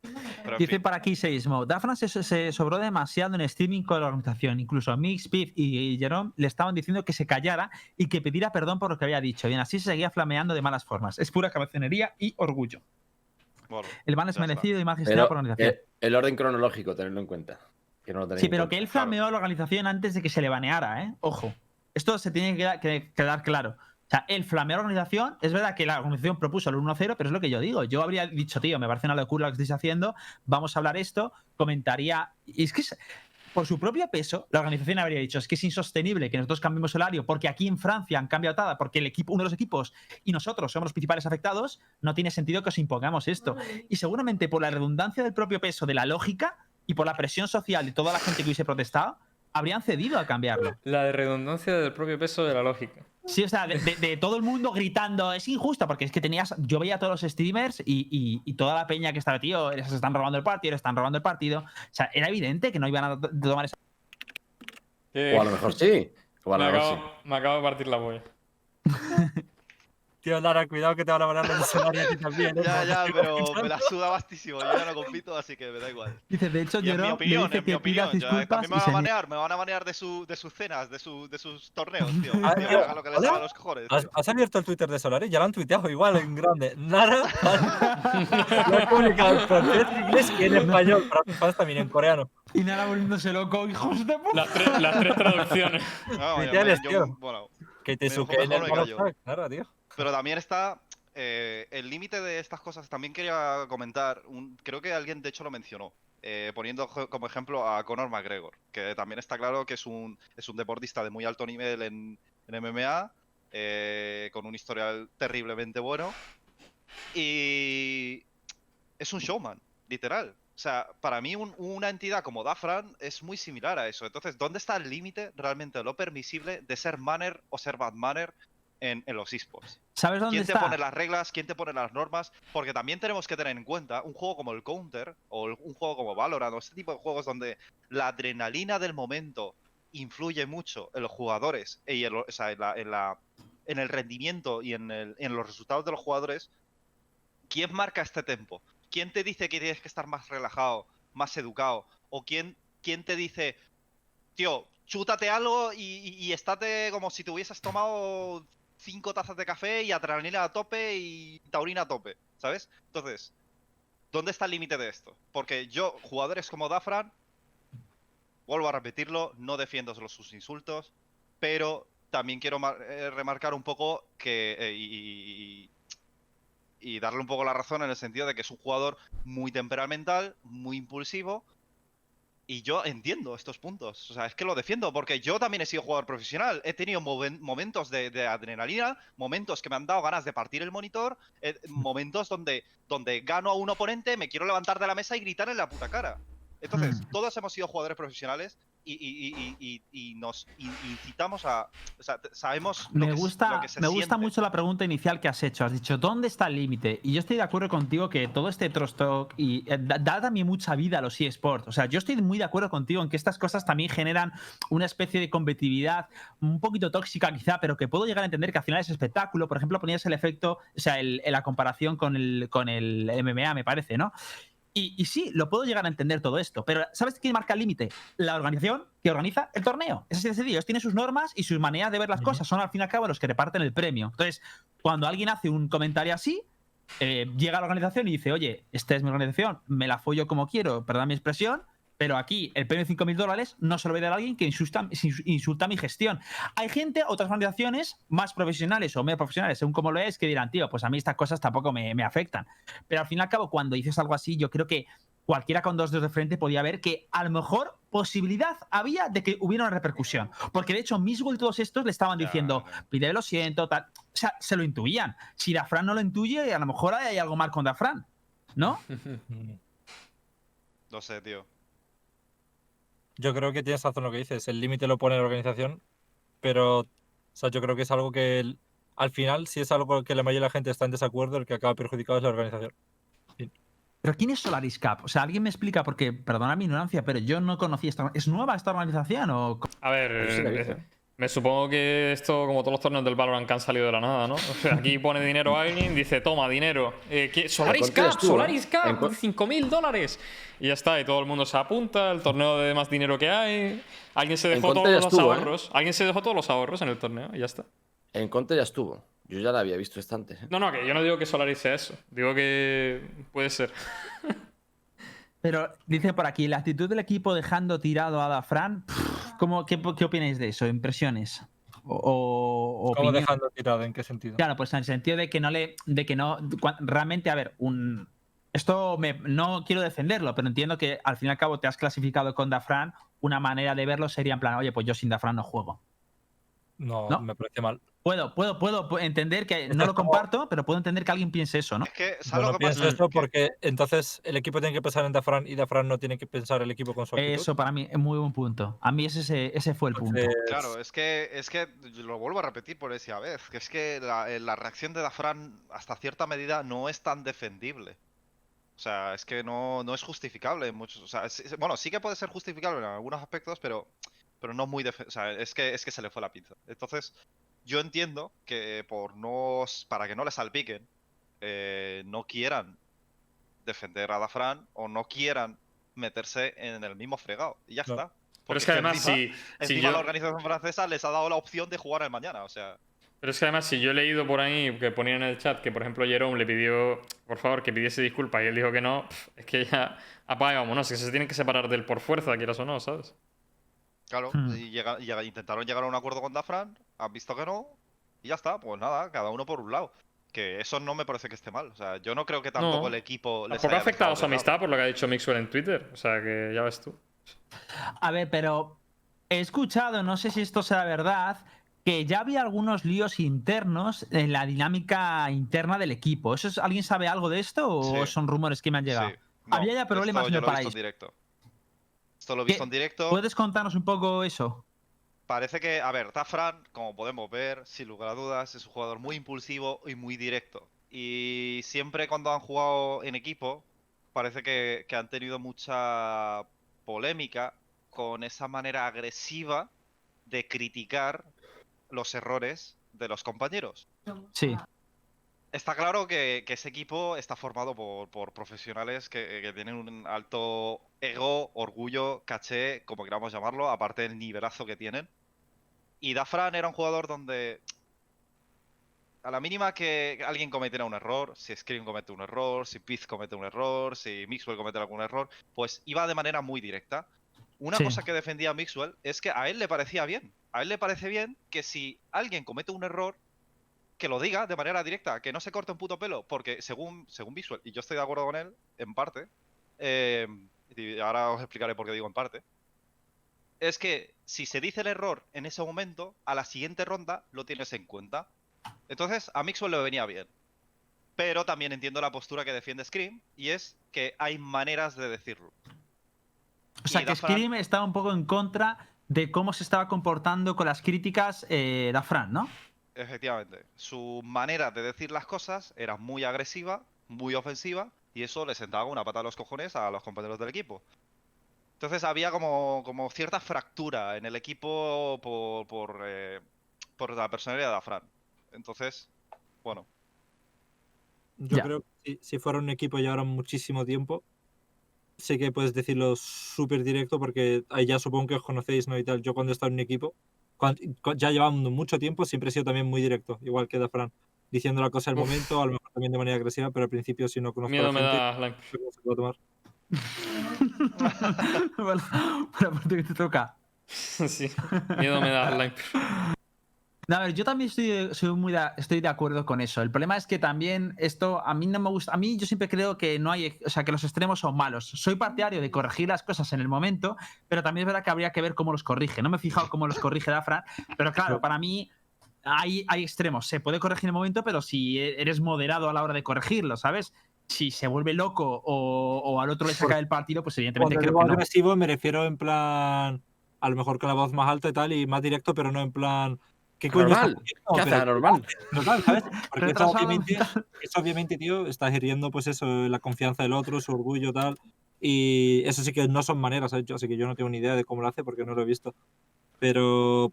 pero en Dice fin. para aquí Seismo, Dafran se, se sobró demasiado en streaming con la organización. Incluso Mix, Piff y Jerome le estaban diciendo que se callara y que pidiera perdón por lo que había dicho. Y así se seguía flameando de malas formas. Es pura cabezonería y orgullo. Bueno, El ban es está. merecido y gestionado Pero por la organización. el orden cronológico, tenerlo en cuenta. Que no lo tenéis Sí, pero que él claro. flameó a la organización antes de que se le baneara, ¿eh? Ojo. Esto se tiene que que quedar claro. O sea, él flameó a la organización. Es verdad que la organización propuso el 1-0, pero es lo que yo digo. Yo habría dicho, tío, me parece una locura lo que estáis haciendo. Vamos a hablar esto. Comentaría. Y es que es- por su propio peso, la organización habría dicho: es que es insostenible que nosotros cambiemos el horario porque aquí en Francia han cambiado todo, porque el equipo, uno de los equipos y nosotros somos los principales afectados. No tiene sentido que os impongamos esto. Y seguramente por la redundancia del propio peso de la lógica y por la presión social de toda la gente que hubiese protestado, habrían cedido a cambiarlo. La de redundancia del propio peso de la lógica. Sí, o sea, de, de- de todo el mundo gritando, es injusto, porque es que tenías, yo veía a todos los streamers y, y- y toda la peña que estaba, tío, les están robando el partido, les están robando el partido. O sea, era evidente que no iban a to- tomar esa... O a lo mejor sí. O a lo me, mejor acabo, sí. me acabo de partir la polla. <laughs> Tío, Lara, cuidado que te van a banar el escenario a ti también. ¿eh? ya, ya, pero me la suda bastísimo. Yo ya no compito, así que me da igual. Dice, de hecho, Y es mi Jerome le opinión, dice es mi opinión. a disculpas mí me van a banear, me van a banear de, su, de sus cenas, de, su, de sus torneos, tío. Ah, Tío, tío, hagan lo que les haga a los cojones. ¿Has, abierto el Twitter de Solari? Ya lo han tuiteado igual en grande. Nara lo ha publicado en francés, en inglés y en español. Para mis fans también en coreano. Y nada, volviéndose loco, hijos de puta. Las tres, las tres traducciones. No, yo- Tuiteales, yo- tío. bueno, Que te Mejor- suque en el Nara, tío. Pero también está eh, el límite de estas cosas. También quería comentar, creo que alguien de hecho lo mencionó, eh, poniendo como ejemplo a Conor McGregor, que también está claro que es un, es un deportista de muy alto nivel en, en MMA, eh, con un historial terriblemente bueno, y es un showman, literal. O sea, para mí un- una entidad como Dafran es muy similar a eso. Entonces, ¿dónde está el límite realmente de lo permisible de ser manner o ser bad manner en, en los esports. ¿Sabes dónde ¿Quién te pone las reglas? ¿Quién te pone las normas? Porque también tenemos que tener en cuenta un juego como el Counter o el- un juego como Valorant o este tipo de juegos donde la adrenalina del momento influye mucho en los jugadores y en, lo- o sea, en la- en la- en el rendimiento y en, el- en los resultados de los jugadores. ¿Quién marca este tempo? ¿Quién te dice que tienes que estar más relajado, más educado? ¿O quién, quién te dice, tío, chútate algo y, y, y estate como si te hubieses tomado cinco tazas de café y adrenalina a tope y taurina a tope, ¿sabes? Entonces, ¿dónde está el límite de esto? Porque yo, jugadores como Dafran, vuelvo a repetirlo, no defiendo sus insultos, pero también quiero eh, remarcar un poco que eh, y- y darle un poco la razón en el sentido de que es un jugador muy temperamental, muy impulsivo. Y yo entiendo estos puntos. O sea, es que lo defiendo porque yo también he sido jugador profesional. He tenido momentos de, de adrenalina, momentos que me han dado ganas de partir el monitor, eh, <laughs> momentos donde, donde gano a un oponente, me quiero levantar de la mesa y gritar en la puta cara. Entonces, Hmm. todos hemos sido jugadores profesionales y, y- y- y- y- y nos in- incitamos a. O sea, sabemos lo Me que, s- gusta, lo que se me gusta mucho la pregunta inicial que has hecho. Has dicho, ¿dónde está el límite? Y yo estoy de acuerdo contigo que todo este trust talk y eh, da, da también mucha vida a los eSports. O sea, yo estoy muy de acuerdo contigo en que estas cosas también generan una especie de competitividad un poquito tóxica quizá, pero que puedo llegar a entender que al final es espectáculo. Por ejemplo, ponías el efecto, o sea, el- la comparación con el, con el MMA, me parece, ¿no? Y, y sí, lo puedo llegar a entender todo esto, pero ¿sabes quién marca el límite? La organización que organiza el torneo. Es así de sencillo. Ellos tienen sus normas y sus maneras de ver las cosas. Son al fin y al cabo los que reparten el premio. Entonces, cuando alguien hace un comentario así, eh, llega a la organización y dice, oye, esta es mi organización, me la follo como quiero, perdón mi expresión, pero aquí el premio de 5.000 dólares no se lo voy a dar a alguien que insulta, insulta mi gestión. Hay gente, otras organizaciones más profesionales o menos profesionales, según como lo es, que dirán, tío, pues a mí estas cosas tampoco me, me afectan. Pero al fin y al cabo, cuando dices algo así, yo creo que cualquiera con dos dedos de frente podía ver que a lo mejor posibilidad había de que hubiera una repercusión. Porque de hecho, Misgo y todos estos le estaban diciendo, pide lo siento, tal. O sea, se lo intuían. Si Dafran no lo intuye, a lo mejor hay algo mal con Dafran. ¿No? <laughs> No sé, tío. Yo creo que tienes razón lo que dices. El límite lo pone la organización, pero o sea, yo creo que es algo que el- al final, si es algo con que la mayoría de la gente está en desacuerdo, el que acaba perjudicado es la organización. Pero ¿quién es Solaris Cup? O sea, alguien me explica, porque, perdona mi ignorancia, pero yo no conocía esta. ¿Es nueva esta organización? O... A ver, Me supongo que esto, como todos los torneos del Valorant que han salido de la nada, ¿no? O sea, aquí pone dinero a alguien, dice, toma, dinero. Eh. Solaris Cup, Solaris ¿eh? En Cup, co- 5.000 dólares. Y ya está, y todo el mundo se apunta, el torneo de más dinero que hay. Alguien se dejó todos los ¿eh? ahorros. Alguien se dejó todos los ahorros en el torneo y ya está. En Conte ya estuvo. Yo ya la había visto antes. ¿eh? No, no, que yo no digo que Solaris sea eso. Digo que puede ser. <laughs> Pero dice por aquí, la actitud del equipo dejando tirado a Dafran, ¿cómo, qué, qué opináis de eso? ¿Impresiones? O, o ¿Cómo dejando tirado? ¿En qué sentido? Claro, pues en el sentido de que no le. de que no. Realmente, a ver, un. Esto me- no quiero defenderlo, pero entiendo que al fin y al cabo te has clasificado con Dafran. Una manera de verlo sería en plan, oye, pues yo sin Dafran no juego. No, ¿No? me parece mal. Puedo, puedo, puedo pu- entender que no lo como- comparto, pero puedo entender que alguien piense eso, ¿no? Es que, ¿sabes Yo lo no que pasa? pienso esto Que- porque entonces el equipo tiene que pensar en Dafran y Dafran no tiene que pensar el equipo con su actitud. Eso para mí es muy buen punto. A mí ese, ese fue el punto. Entonces, Claro, es que, es que lo vuelvo a repetir por esa vez, que es que la, eh, la reacción de Dafran hasta cierta medida no es tan defendible. O sea, es que no, no es justificable en muchos. O sea, es- bueno, sí que puede ser justificable en algunos aspectos, pero, pero no muy O sea, es que, es que se le fue la pinza. Entonces, yo entiendo que por no. para que no le salpiquen, eh, no quieran defender a Dafran o no quieran meterse en el mismo fregado. Y ya está. Pero es que además, encima- si, si Encima yo, la organización francesa les ha dado la opción de jugar el mañana, o sea. pero es que además, si yo he leído por ahí que ponían en el chat que, por ejemplo, Jerome le pidió, por favor, que pidiese disculpas y él dijo que no, es que ya vámonos, es que se tienen que separar de él por fuerza, quieras o no, ¿sabes? Claro, Hmm. y llega- llega- intentaron llegar a un acuerdo con Dafran, han visto que no, y ya está, pues nada, cada uno por un lado. Que eso no me parece que esté mal. O sea, yo no creo que tampoco No. el equipo les Tampoco ha afectado dejado su amistad por lo que ha dicho Mixwell en Twitter, o sea que ya ves tú. A ver, pero he escuchado, no sé si esto sea verdad, que ya había algunos líos internos en la dinámica interna del equipo. ¿Eso es- ¿Alguien sabe algo de esto o Sí. son rumores que me han llegado? Sí, no, Había ya problemas esto en Esto lo he visto en directo. ¿Puedes contarnos un poco eso? Parece que, a ver, Dafran, como podemos ver, sin lugar a dudas, es un jugador muy impulsivo y muy directo. Y siempre cuando han jugado en equipo, parece que, que han tenido mucha polémica con esa manera agresiva de criticar los errores de los compañeros. Sí. Está claro que, que ese equipo está formado por, por profesionales que, que tienen un alto ego, orgullo, caché, como queramos llamarlo, aparte del nivelazo que tienen. Y Dafran era un jugador donde a la mínima que alguien cometiera un error, si Scream comete un error, si Piz comete un error, si Mixwell comete algún error, pues iba de manera muy directa. Una Sí. cosa que defendía Mixwell es que a él le parecía bien. A él le parece bien que si alguien comete un error, que lo diga de manera directa, que no se corte un puto pelo, porque según, según Mixwell, y yo estoy de acuerdo con él, en parte, eh, y ahora os explicaré por qué digo en parte, es que si se dice el error en ese momento, a la siguiente ronda lo tienes en cuenta. Entonces, a Mixwell le venía bien. Pero también entiendo la postura que defiende Scream, y es que hay maneras de decirlo. O sea, que Scream estaba un poco en contra de cómo se estaba comportando con las críticas eh, Dafran, ¿no? Efectivamente. Su manera de decir las cosas era muy agresiva, muy ofensiva, y eso le sentaba una pata a los cojones a los compañeros del equipo. Entonces había como, como cierta fractura en el equipo por, por, eh, por la personalidad de Afran. Entonces, bueno, Yo Ya. creo que si, si fuera un equipo y llevara muchísimo tiempo, sé que puedes decirlo súper directo porque ahí ya supongo que os conocéis, ¿no? Y tal. Yo cuando he estado en un equipo, ya llevando mucho tiempo, siempre he sido también muy directo, igual que Dafran. Diciendo la cosa al momento, a lo mejor también de manera agresiva, pero al principio si no conozco a Miedo la me gente, da sé cómo se puede tomar. <laughs> Bueno, <laughs> por la parte que te toca. <laughs> sí. Miedo me da. No, a ver, yo también estoy, soy muy de, estoy de acuerdo con eso. El problema es que también esto a mí no me gusta. A mí yo siempre creo que no hay, o sea, que los extremos son malos. Soy partidario de corregir las cosas en el momento, pero también es verdad que habría que ver cómo los corrige. No me he fijado cómo los corrige Dafran, pero claro, para mí hay, hay extremos. Se puede corregir en el momento, pero si eres moderado a la hora de corregirlo, ¿sabes? Si se vuelve loco o, o al otro le saca del partido, pues evidentemente Cuando creo que no. agresivo me refiero en plan, a lo mejor con la voz más alta y tal, y más directo, pero no en plan... ¿Qué coño Normal. ¿Qué haces Pero- tal, ¿sabes? <laughs> Porque eso obviamente, eso obviamente, tío, estás hiriendo pues eso, la confianza del otro, su orgullo, tal. Y eso sí que no son maneras, ¿sabes? Yo- así que yo no tengo ni idea de cómo lo hace porque no lo he visto. Pero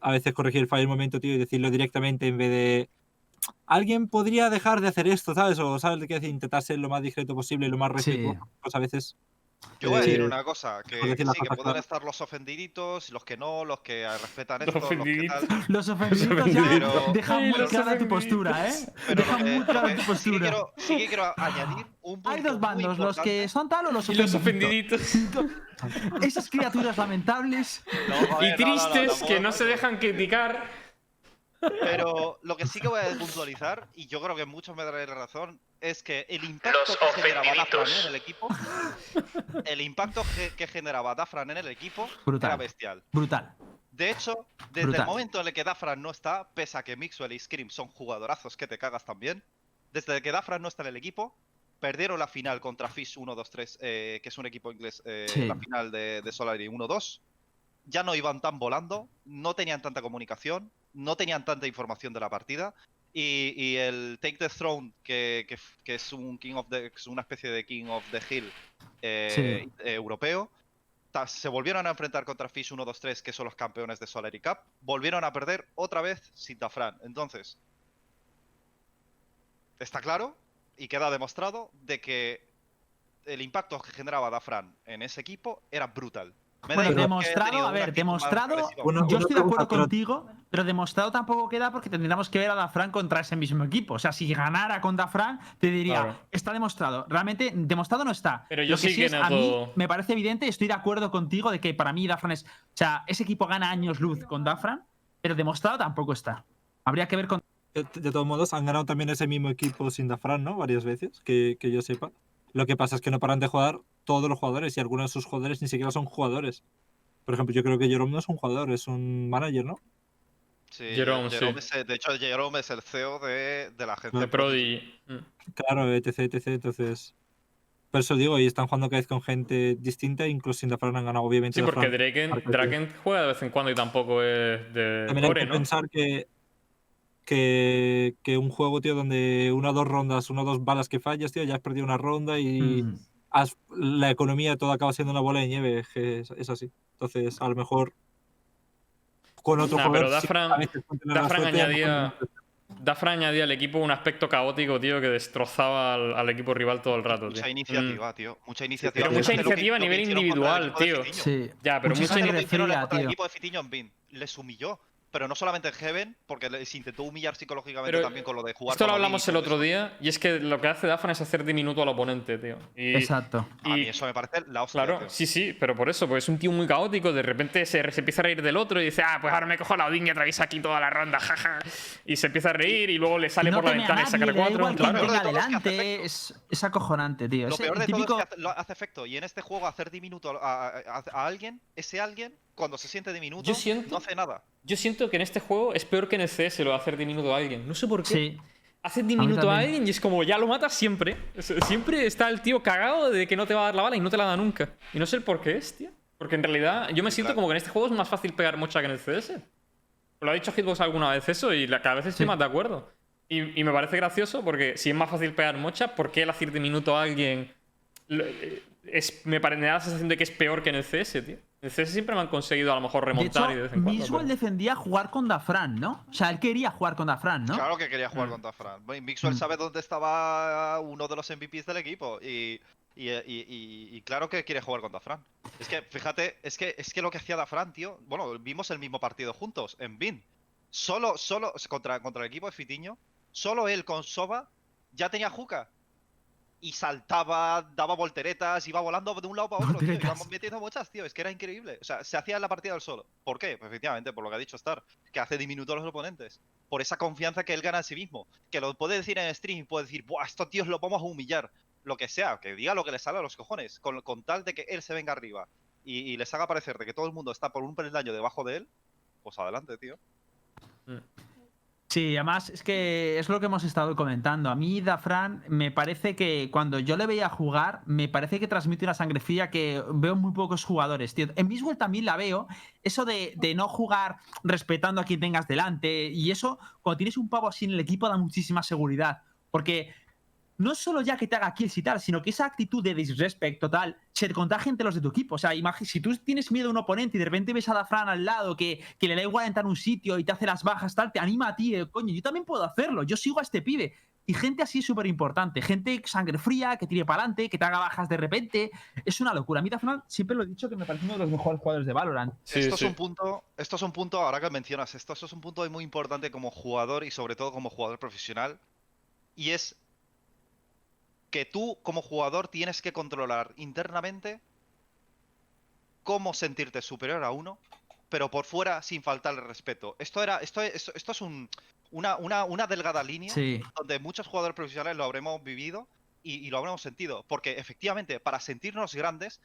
a veces corregir el fallo en el momento, tío, y decirlo directamente en vez de... Alguien podría dejar de hacer esto, ¿sabes? O, ¿sabes? De qué decir? Intentar ser lo más discreto posible, lo más Sí. respetuoso. Pues a veces... yo voy a decir eh, una cosa, que, que sí, que pueden estar los ofendiditos, los que no, los que respetan Los esto, los que ofendiditos. tal. <laughs> Los ofendiditos ya Pero- dejan muy los clara tu ofendiditos. postura, ¿eh? Pero Dejan que- muy clara que tu sí que postura. quiero, sí que quiero añadir un punto Hay dos bandos, los que son tal o los Y los ofendiditos. ofendiditos. Esas criaturas lamentables. No, Y joder, no, no, no, tristes tampoco que no se dejan criticar. Pero lo que sí que voy a puntualizar, y yo creo que muchos me daréis razón, es que el impacto Los que generaba Dafran en el equipo, el impacto que, que generaba Dafran en el equipo Brutal. era bestial. Brutal. De hecho, desde Brutal. el momento en el que Dafran no está, pese a que Mixwell y Scream son jugadorazos que te cagas también, desde que Dafran no está en el equipo, perdieron la final contra Fish 1-2-3, eh, que es un equipo inglés, eh, Sí. la final de, de Solari 1-2. Ya no iban tan volando, no tenían tanta comunicación, no tenían tanta información de la partida. Y, y el Take the Throne, que, que f- que es un King of the, es una especie de King of the Hill eh, eh, europeo, se volvieron a enfrentar contra Fish 1-2-3, que son los campeones de Solari Cup. Volvieron a perder otra vez sin Dafran. Entonces, está claro y queda demostrado de que el impacto que generaba Dafran en ese equipo era brutal. Bueno, demostrado, a ver, demostrado. Yo estoy de acuerdo contigo, pero demostrado tampoco queda porque tendríamos que ver a Dafran contra ese mismo equipo. O sea, si ganara con Dafran, te diría, Claro. está demostrado. Realmente, demostrado no está. Pero yo Lo que sí sí que es, a mí me parece evidente, estoy de acuerdo contigo de que para mí Dafran es. O sea, ese equipo gana años luz con Dafran, pero demostrado tampoco está. Habría que ver con. De, de todos modos, han ganado también ese mismo equipo sin Dafran, ¿no? Varias veces, que, que yo sepa. Lo que pasa es que no paran de jugar todos los jugadores y algunos de sus jugadores ni siquiera son jugadores. Por ejemplo, yo creo que Jerome no es un jugador, es un manager, ¿no? Sí, Jerome, sí. es de hecho, Jerome es el CEO de, de la agencia De Prodigy. Mm. Claro, etc, etc. Entonces, Por eso digo, y están jugando cada vez con gente distinta, incluso sin Dafran han ganado, obviamente. Sí, porque. Draken, Porque- Draken juega de vez en cuando y tampoco es de También hay core, que ¿no? pensar que, que, que un juego, tío, donde una o dos rondas, una o dos balas que fallas, tío, ya has perdido una ronda y Mm. has- la economía todo acaba siendo una bola de nieve, es que es, es así. Entonces, a lo mejor con otro Nah, jugador pero Dafran- añadía-. Dafra añadía al equipo un aspecto caótico, tío, que destrozaba al, al equipo rival todo el rato, tío. Mucha Mm. iniciativa, tío. Mucha iniciativa. pero mucha iniciativa a nivel individual, tío. Sí. Ya, pero Mucha contra el equipo de Fitiño en Bin. Les humilló. Pero no solamente en Heaven, porque les intentó humillar psicológicamente Pero también con lo de jugar Esto con lo y hablamos el otro día, y es que lo que hace Dafran es hacer diminuto al oponente, tío. Y, Exacto. A mí y- eso me parece la hostia, Claro, tío. sí, sí, pero por eso, porque es un tío muy caótico, de repente se, se empieza a reír del otro y dice, ah, pues ahora me cojo la Odin y atraviesa aquí toda la ronda, <laughs> jaja. Y se empieza a reír y luego le sale no por la ventana y saca igual quién Claro. Todo es acojonante, tío. Lo Es peor el de todo es que hace, hace efecto. Y en este juego hacer diminuto a, a- a- a alguien, ese alguien, cuando se siente diminuto, Yo siento- no hace nada. Yo siento que en este juego es peor que en el CS lo de hacer diminuto a alguien. No sé por qué. Sí. Haces diminuto a, alguien y es como ya lo matas siempre. Siempre está el tío cagado de que no te va a dar la bala y no te la da nunca. Y no sé el por qué es, tío. Porque en realidad yo me siento Claro. como que en este juego es más fácil pegar mocha que en el CS. Lo ha dicho Hitbox alguna vez eso y cada vez estoy Sí. más de acuerdo. Y, y me parece gracioso porque si es más fácil pegar mocha, ¿por qué el hacer diminuto a alguien eh, es, me, pare- me da la sensación de que es peor que en el CS, tío? En CS siempre me han conseguido a lo mejor De remontar hecho, y de vez en cuando. Mixwell pero- defendía jugar con Dafran, ¿no? O sea, él quería jugar con Dafran, ¿no? Claro que quería jugar Mm. contra Fran. Bueno, y Mixwell Mm. sabe dónde estaba uno de los MVPs del equipo. Y, y, y- y- y claro que quiere jugar contra Fran. Es que, fíjate, es que, es que lo que hacía Dafran, tío. Bueno, vimos el mismo partido juntos, en Bin. Solo, solo, contra, contra el equipo de Fitiño, solo él con Soba ya tenía juca. Y saltaba, daba volteretas, iba volando de un lado para otro, tío. Íbamos metiendo muchas, tío. Es que era increíble. O sea, se hacía la partida del solo. ¿Por qué? Pues efectivamente, por lo que ha dicho Star. Que hace diminuto a los oponentes. Por esa confianza que él gana en sí mismo. Que lo puede decir en stream, puede decir, Buah, estos tíos los vamos a humillar. Lo que sea, que diga lo que le sale a los cojones. Con, con tal de que él se venga arriba y, y les haga parecer de que todo el mundo está por un peldaño debajo de él, pues adelante, tío. Sí, además es que es lo que hemos estado comentando. A mí, Dafran, me parece que cuando yo le veía jugar, me parece que transmite una sangre fría que veo muy pocos jugadores, tío. En Miswell también la veo. Eso de, de no jugar respetando a quien tengas delante. Y eso, cuando tienes un pavo así en el equipo, da muchísima seguridad. Porque no es solo ya que te haga kills y tal, sino que esa actitud de disrespect total se te contagia entre los de tu equipo. O sea, si tú tienes miedo a un oponente y de repente ves a Dafran al lado que, que le da igual entrar a un sitio y te hace las bajas, tal, te anima a ti, eh, coño, yo también puedo hacerlo, yo sigo a este pibe. Y gente así es súper importante, gente sangre fría, que tire para adelante, que te haga bajas de repente. Es una locura. A mí Dafran siempre lo he dicho que me parece uno de los mejores jugadores de Valorant. Sí, esto sí. es un punto, esto es un punto, ahora que mencionas esto, esto es un punto muy importante como jugador y sobre todo como jugador profesional. Y es que tú como jugador tienes que controlar internamente cómo sentirte superior a uno, pero por fuera sin faltarle respeto. Esto era, esto, esto, esto es un, una, una, una delgada línea Sí. donde muchos jugadores profesionales lo habremos vivido y, y lo habremos sentido. Porque efectivamente, para sentirnos grandes,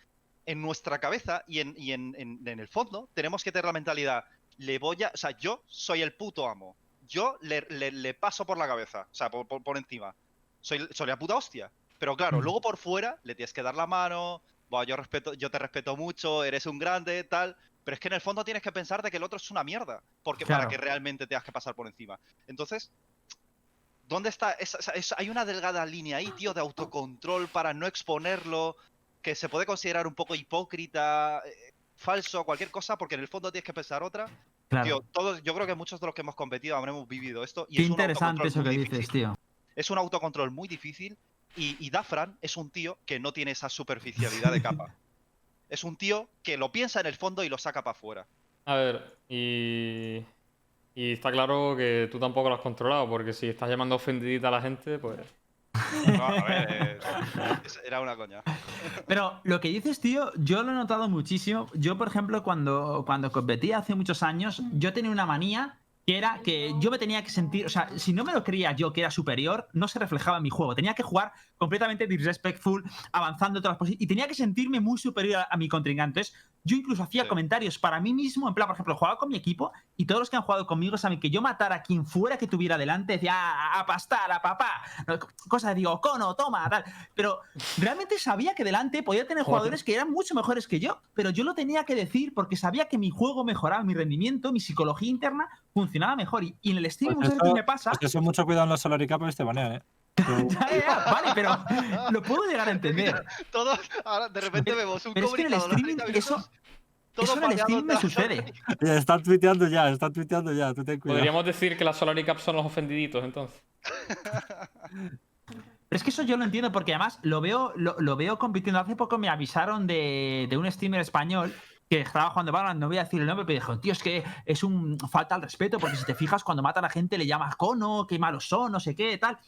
en nuestra cabeza y en, y en, en- en el fondo, tenemos que tener la mentalidad, le voy a. O sea, yo soy el puto amo. Yo le, le- le paso por la cabeza, o sea, por, por- por encima. Soy, soy la puta hostia. Pero claro, luego por fuera le tienes que dar la mano. "Buah, yo respeto, yo te respeto mucho, eres un grande, tal. Pero es que en el fondo tienes que pensar de que el otro es una mierda. Porque para que realmente tengas que pasar por encima. Entonces, ¿Dónde está? esa- esa- esa- hay una delgada línea ahí, tío, de autocontrol para no exponerlo, que se puede considerar un poco hipócrita, eh, falso, cualquier cosa, porque en el fondo tienes que pensar otra. Claro. Tío, todos, yo creo que muchos de los que hemos competido habremos vivido esto. Y Qué es interesante eso que dices, difícil. tío. Es un autocontrol muy difícil y, y Dafran es un tío que no tiene esa superficialidad de capa. <laughs> Es un tío que lo piensa en el fondo y lo saca para afuera. A ver, y. Y está claro que tú tampoco lo has controlado, porque si estás llamando ofendidita a la gente, pues. No, a ver, era una coña. Pero lo que dices, tío, yo lo he notado muchísimo. Yo, por ejemplo, cuando, cuando competía hace muchos años, yo tenía una manía que era que yo me tenía que sentir, o sea, si no me lo creía yo que era superior, no se reflejaba en mi juego. Tenía que jugar completamente disrespectful, avanzando todas las posiciones, y tenía que sentirme muy superior a, a mi contrincante. Entonces, yo incluso hacía Sí. comentarios para mí mismo, en plan, por ejemplo, jugaba con mi equipo y todos los que han jugado conmigo saben que yo matara a quien fuera que tuviera delante, decía "Ah, a, pastar, a papá, cosas, digo, cono, toma, tal. Pero realmente sabía que delante podía tener Joder. jugadores que eran mucho mejores que yo, pero yo lo tenía que decir porque sabía que mi juego mejoraba, mi rendimiento, mi psicología interna funcionaba mejor. Y, y en el stream Pues muchas me pasa. Pues eso mucho cuidado en los Salary Cup, este banean, ¿eh? <laughs> Vale, pero lo puedo llegar a entender. Todos, ahora de repente vemos un pero es que en el streaming 30 eso- todos Eso en el de me sucede. Ya, Están tuiteando ya, están tuiteando ya, tú ten cuidado. Podríamos decir que las Solary Cup son los ofendiditos, entonces. <laughs> Pero es que eso yo lo entiendo porque además lo veo, lo, lo veo compitiendo. Hace poco me avisaron de, de un streamer español que estaba jugando Valorant, no voy a decir el nombre, pero dijo, tío, es que es un falta al respeto, porque si te fijas, cuando mata a la gente le llamas cono, qué malos son, no sé qué, tal.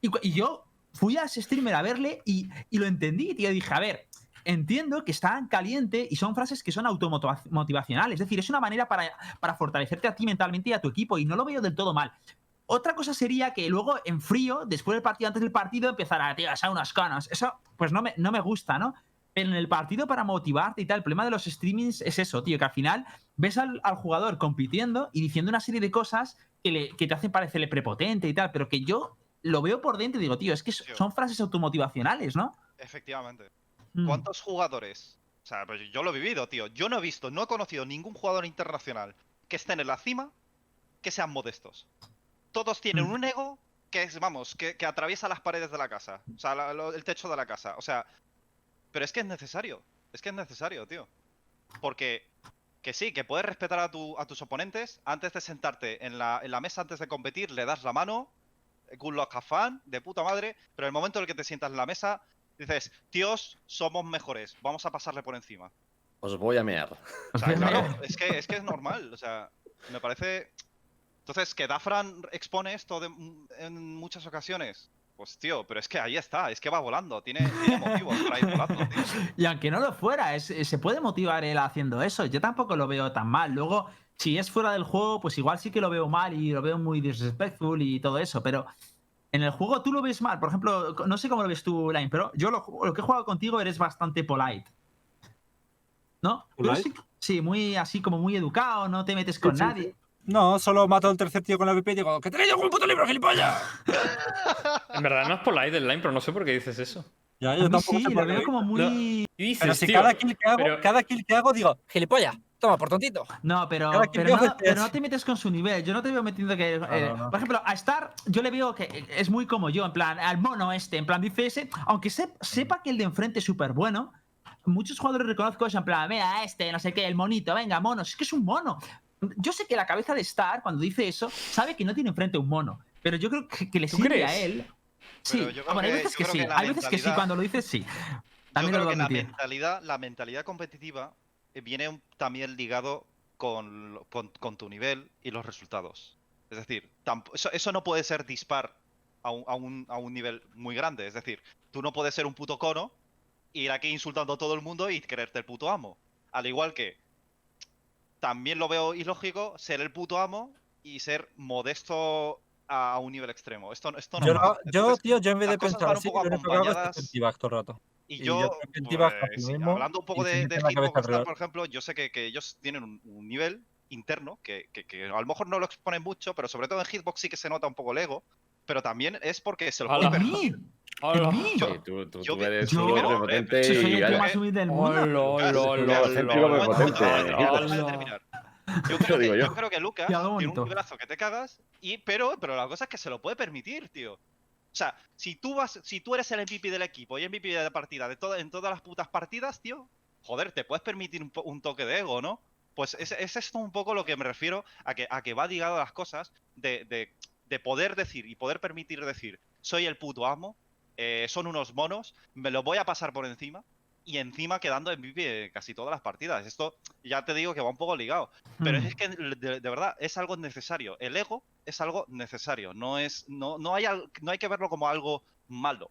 Y yo fui a ese streamer a verle y, y lo entendí, tío. Dije, a ver, entiendo que está en caliente y son frases que son automotivacionales. Es decir, es una manera para, para fortalecerte a ti mentalmente y a tu equipo y no lo veo del todo mal. Otra cosa sería que luego en frío, después del partido, antes del partido, empezara a tío, a unas canas. Eso, pues no me, no me gusta, ¿no? Pero en el partido para motivarte y tal, el problema de los streamings es eso, tío, que al final ves al, al jugador compitiendo y diciendo una serie de cosas que, le- que te hacen parecerle prepotente y tal, pero que yo lo veo por dentro y digo, tío, es que son frases automotivacionales, ¿no? Efectivamente. Mm. ¿Cuántos jugadores? O sea, pues yo lo he vivido, tío. Yo no he visto, no he conocido ningún jugador internacional que estén en la cima que sean modestos. Todos tienen Mm. un ego que es, vamos, que, que atraviesa las paredes de la casa. O sea, la- lo- el techo de la casa. O sea, pero es que es necesario. Es que es necesario, tío. Porque, que sí, que puedes respetar a, tu- a tus oponentes antes de sentarte en la, en la mesa, antes de competir, le das la mano, good luck, have fun, de puta madre, pero el momento en el que te sientas en la mesa, dices, tíos, somos mejores, vamos a pasarle por encima. Os voy a mear. O sea, claro, <laughs> es que, es que es normal, o sea, me parece... Entonces, que Dafran expone esto de- en muchas ocasiones, pues tío, pero es que ahí está, es que va volando, tiene, tiene motivos para ir volando, tío. Y aunque no lo fuera, es- se puede motivar él haciendo eso. Yo tampoco lo veo tan mal. Luego, si es fuera del juego, pues igual sí que lo veo mal y lo veo muy disrespectful y todo eso. Pero en el juego tú lo ves mal. Por ejemplo, no sé cómo lo ves tú, Line, pero yo lo, lo que he jugado contigo eres bastante polite. ¿No? ¿Polite? Sí, muy así como muy educado, no te metes con sí, nadie. No, solo mato al tercer tío con la VP y digo, ¡que te leído con un puto libro, gilipollas! En verdad no es polite el line, pero no sé por qué dices eso. Ya, A yo mí tampoco sí, sé lo veo como muy. ¿Qué dices, Pero si tío? cada kill que hago, pero- cada kill que hago digo, gilipollas, toma, por tontito. No, pero, pero, no, pero te metes con su nivel. Yo no te veo metiendo que. eh, no. Por ejemplo, a Star, yo le veo que es muy como yo, en plan, al mono este, en plan, dice ese. Aunque se- sepa que el de enfrente es súper bueno, muchos jugadores reconozco eso, en plan, vea, este, no sé qué, el monito, venga, mono, es que es un mono. Yo sé que la cabeza de Star, cuando dice eso, sabe que no tiene enfrente un mono. Pero yo creo que, que le ¿Tú sirve a él. Sí, yo creo hay veces yo que creo sí. que la Hay veces que sí, mentalidad- cuando lo dices sí. Yo También creo lo que la admitir. mentalidad, la mentalidad competitiva eh, viene un- también ligado con, con, con tu nivel y los resultados. Es decir, eso, eso no puede ser dispar a un, a, un, a un nivel muy grande. Es decir, tú no puedes ser un puto cono, ir aquí insultando a todo el mundo y creerte el puto amo. Al igual que también lo veo ilógico ser el puto amo y ser modesto a, un nivel extremo. Esto, esto no Yo, no- yo, Entonces, tío, yo en vez de pensar poco lo único que hago es todo el rato. Y Y yo, pues, sí, mismo hablando un poco de, de Hitbox por ejemplo, yo sé que, que ellos tienen un, un nivel interno que, que- que a lo mejor no lo exponen mucho, pero sobre todo en Hitbox sí que se nota un poco el ego, pero también es porque se lo Sí, tú, tú, yo tú eres yo- soy el más del mundo. Hola, hola, hola. terminar. Yo <laughs> creo, que, yo. yo creo que Lucas tiene un nivelazo que te cagas, y, pero, pero la cosa es que se lo puede permitir, tío. O sea, si tú vas, si tú eres el MVP del equipo y MVP de la partida, de en todas las putas partidas, tío, joder, te puedes permitir un, toque de ego, ¿no? Pues es, es esto un poco lo que me refiero a que, a que va ligado a las cosas de, de- de poder decir y poder permitir decir, soy el puto amo, eh, son unos monos, me lo voy a pasar por encima y encima quedando MVP en casi todas las partidas. Esto ya te digo que va un poco ligado. Pero Mm. es que de, de verdad es algo necesario. El ego es algo necesario. No es, no, no hay, al- no hay que verlo como algo malo.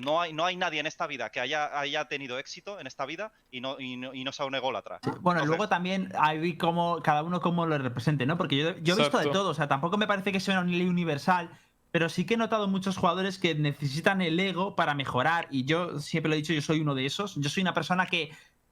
No hay, no hay nadie en esta vida que haya, haya tenido éxito en esta vida y no, y no, y no sea un ególatra. Bueno, Entonces- luego también hay como cada uno como lo represente, ¿no? Porque yo, yo he visto de todo, o sea, tampoco me parece que sea una ley universal, pero sí que he notado muchos jugadores que necesitan el ego para mejorar y yo siempre lo he dicho, yo soy uno de esos. Yo soy una persona que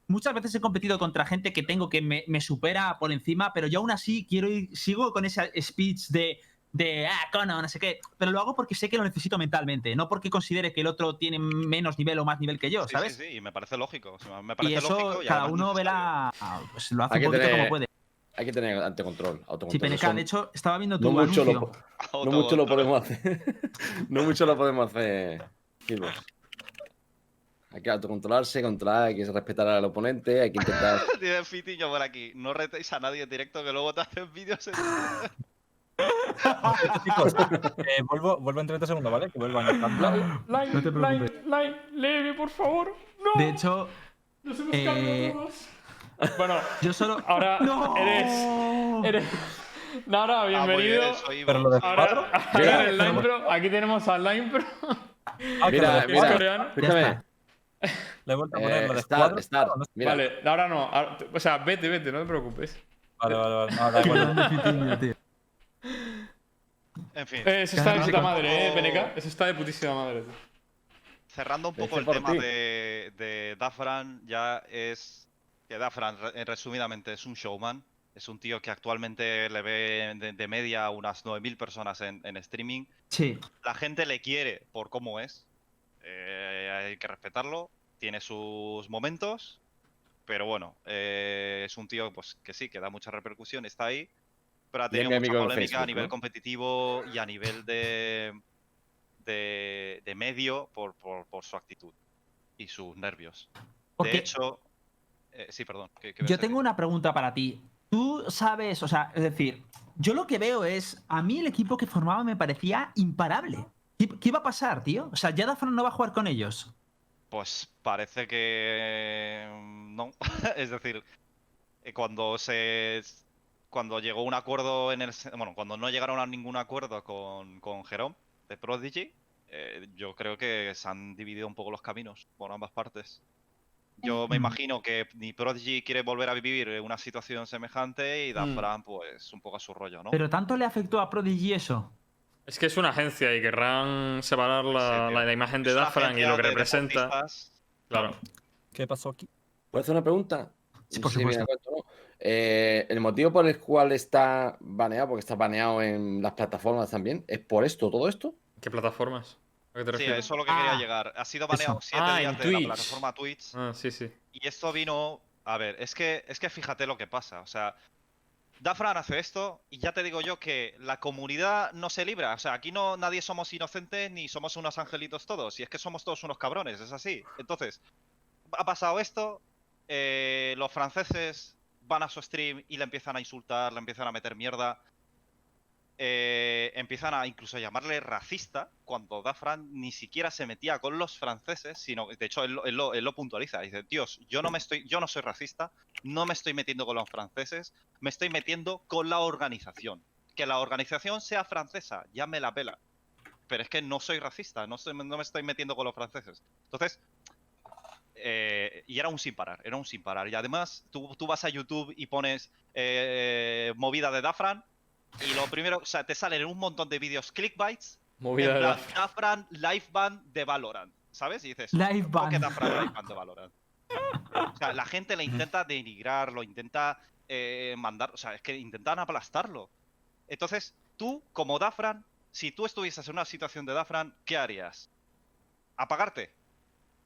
muchas veces he competido contra gente que tengo que me, me supera por encima, pero yo aún así quiero ir, sigo con ese speech de, de, ah, cono, no sé qué, pero lo hago porque sé que lo necesito mentalmente, no porque considere que el otro tiene menos nivel o más nivel que yo, Sí, ¿sabes? sí, sí, y me parece lógico. o sea, me Y eso lógico y cada uno ve la... Pues lo hace un poquito tener- como puede. Hay que tener autocontrol. Sí, autocontrol. PNK, de hecho, estaba viendo tu no mucho, anuncio. lo, no mucho lo podemos hacer. <laughs> no mucho lo podemos hacer. Gilbert. Hay que autocontrolarse, controlar, hay que respetar al oponente, hay que intentar. <laughs> Tiene Fitiño por aquí. No retéis a nadie en directo que luego te hacen vídeos en... <laughs> Chicos, eh, vuelvo, vuelvo en 30 segundos, ¿vale? Que vuelvo a Line, No te preocupes. line, line, leve, por favor. No, De hecho, nos hemos eh, cambiado todos. Bueno, yo solo... ahora ¡No! eres. Eres. Nara, Ah, bienvenido. Ahora, ahora Mira, en el Line Pro, aquí tenemos al Line Pro. Ah, Mira, es mira. coreano. Escúchame. Le he vuelto a poner Eh, lo de Mira, Vale, ahora no. ahora- o sea, vete, vete, no te preocupes. Vale, vale, vale. Igual. <laughs> tío. En fin, Eh, eso está de puta madre, eh, PNK. Eso está de putísima madre. tío. cerrando un poco hice el tema de, de Dafran, ya es que Dafran, re- resumidamente, es un showman. Es un tío que actualmente le ve de, de media unas 9.000 personas en, en streaming. Sí. La gente le quiere por cómo es. Eh, hay que respetarlo. Tiene sus momentos. Pero bueno, eh, es un tío pues que sí, que da mucha repercusión, está ahí. Pero ha tenido mucha polémica a nivel ¿no? competitivo y a nivel de, de, de medio por, por, por su actitud y sus nervios. De hecho, eh, sí, perdón. ¿qué- qué ibas yo tengo una pregunta para ti. Tú sabes, o sea, es decir, yo lo que veo es, a mí el equipo que formaba me parecía imparable. ¿Qué, qué iba a pasar, tío? O sea, ya Dafran no va a jugar con ellos. Pues parece que mm, no. <laughs> es decir, eh, cuando se cuando llegó un acuerdo en el bueno, cuando no llegaron a ningún acuerdo con, con Jerome de Prodigy, eh, yo creo que se han dividido un poco los caminos por ambas partes. Yo me Mm. imagino que ni Prodigy quiere volver a vivir una situación semejante y Mm. Dafran, pues, un poco a su rollo, ¿no? Pero tanto le afectó a Prodigy eso. Es que es una agencia y querrán separar la, Sí, tío. la- la imagen de Dafran y lo que de representa. deportistas. Claro. ¿Qué pasó aquí? ¿puedo hacer una pregunta? Sí, por supuesto. da. Eh, el motivo por el cual está baneado, porque está baneado en las plataformas también, ¿es por esto, todo esto? ¿Qué plataformas? ¿A qué te Sí, refieres? eso es lo que quería Ah, llegar. Ha sido baneado eso. siete Ah, días de la plataforma Twitch. Ah, sí, sí. Y esto vino. A ver, es que, es que fíjate lo que pasa. O sea, Dafran hace esto y ya te digo yo que la comunidad no se libra. O sea, aquí no nadie somos inocentes ni somos unos angelitos todos. Y es que somos todos unos cabrones, es así. Entonces, ha pasado esto. eh, los franceses van a su stream y le empiezan a insultar, le empiezan a meter mierda. Eh, empiezan a incluso llamarle racista cuando Dafran ni siquiera se metía con los franceses, sino de hecho él, lo- él lo, puntualiza, dice, Dios, yo no me estoy, yo no soy racista, no me estoy metiendo con los franceses, me estoy metiendo con la organización. Que la organización sea francesa, ya me la pela. Pero es que no soy racista, no me estoy metiendo con los franceses. Entonces, eh, y era un sin parar, era un sin parar. Y además, tú, tú vas a YouTube y pones eh, movida de Dafran, y lo primero, o sea, te salen un montón de vídeos clickbaits Movida en de plan, Dafran. Ban de Valorant, ¿sabes? Y dices, Live ¿cómo que ban. Dafran Live Ban de Valorant? O sea, la gente le intenta denigrar, lo intenta eh, mandar, o sea, es que intentan aplastarlo. Entonces, tú, como Dafran, si tú estuvieses en una situación de Dafran, ¿qué harías? ¿Apagarte?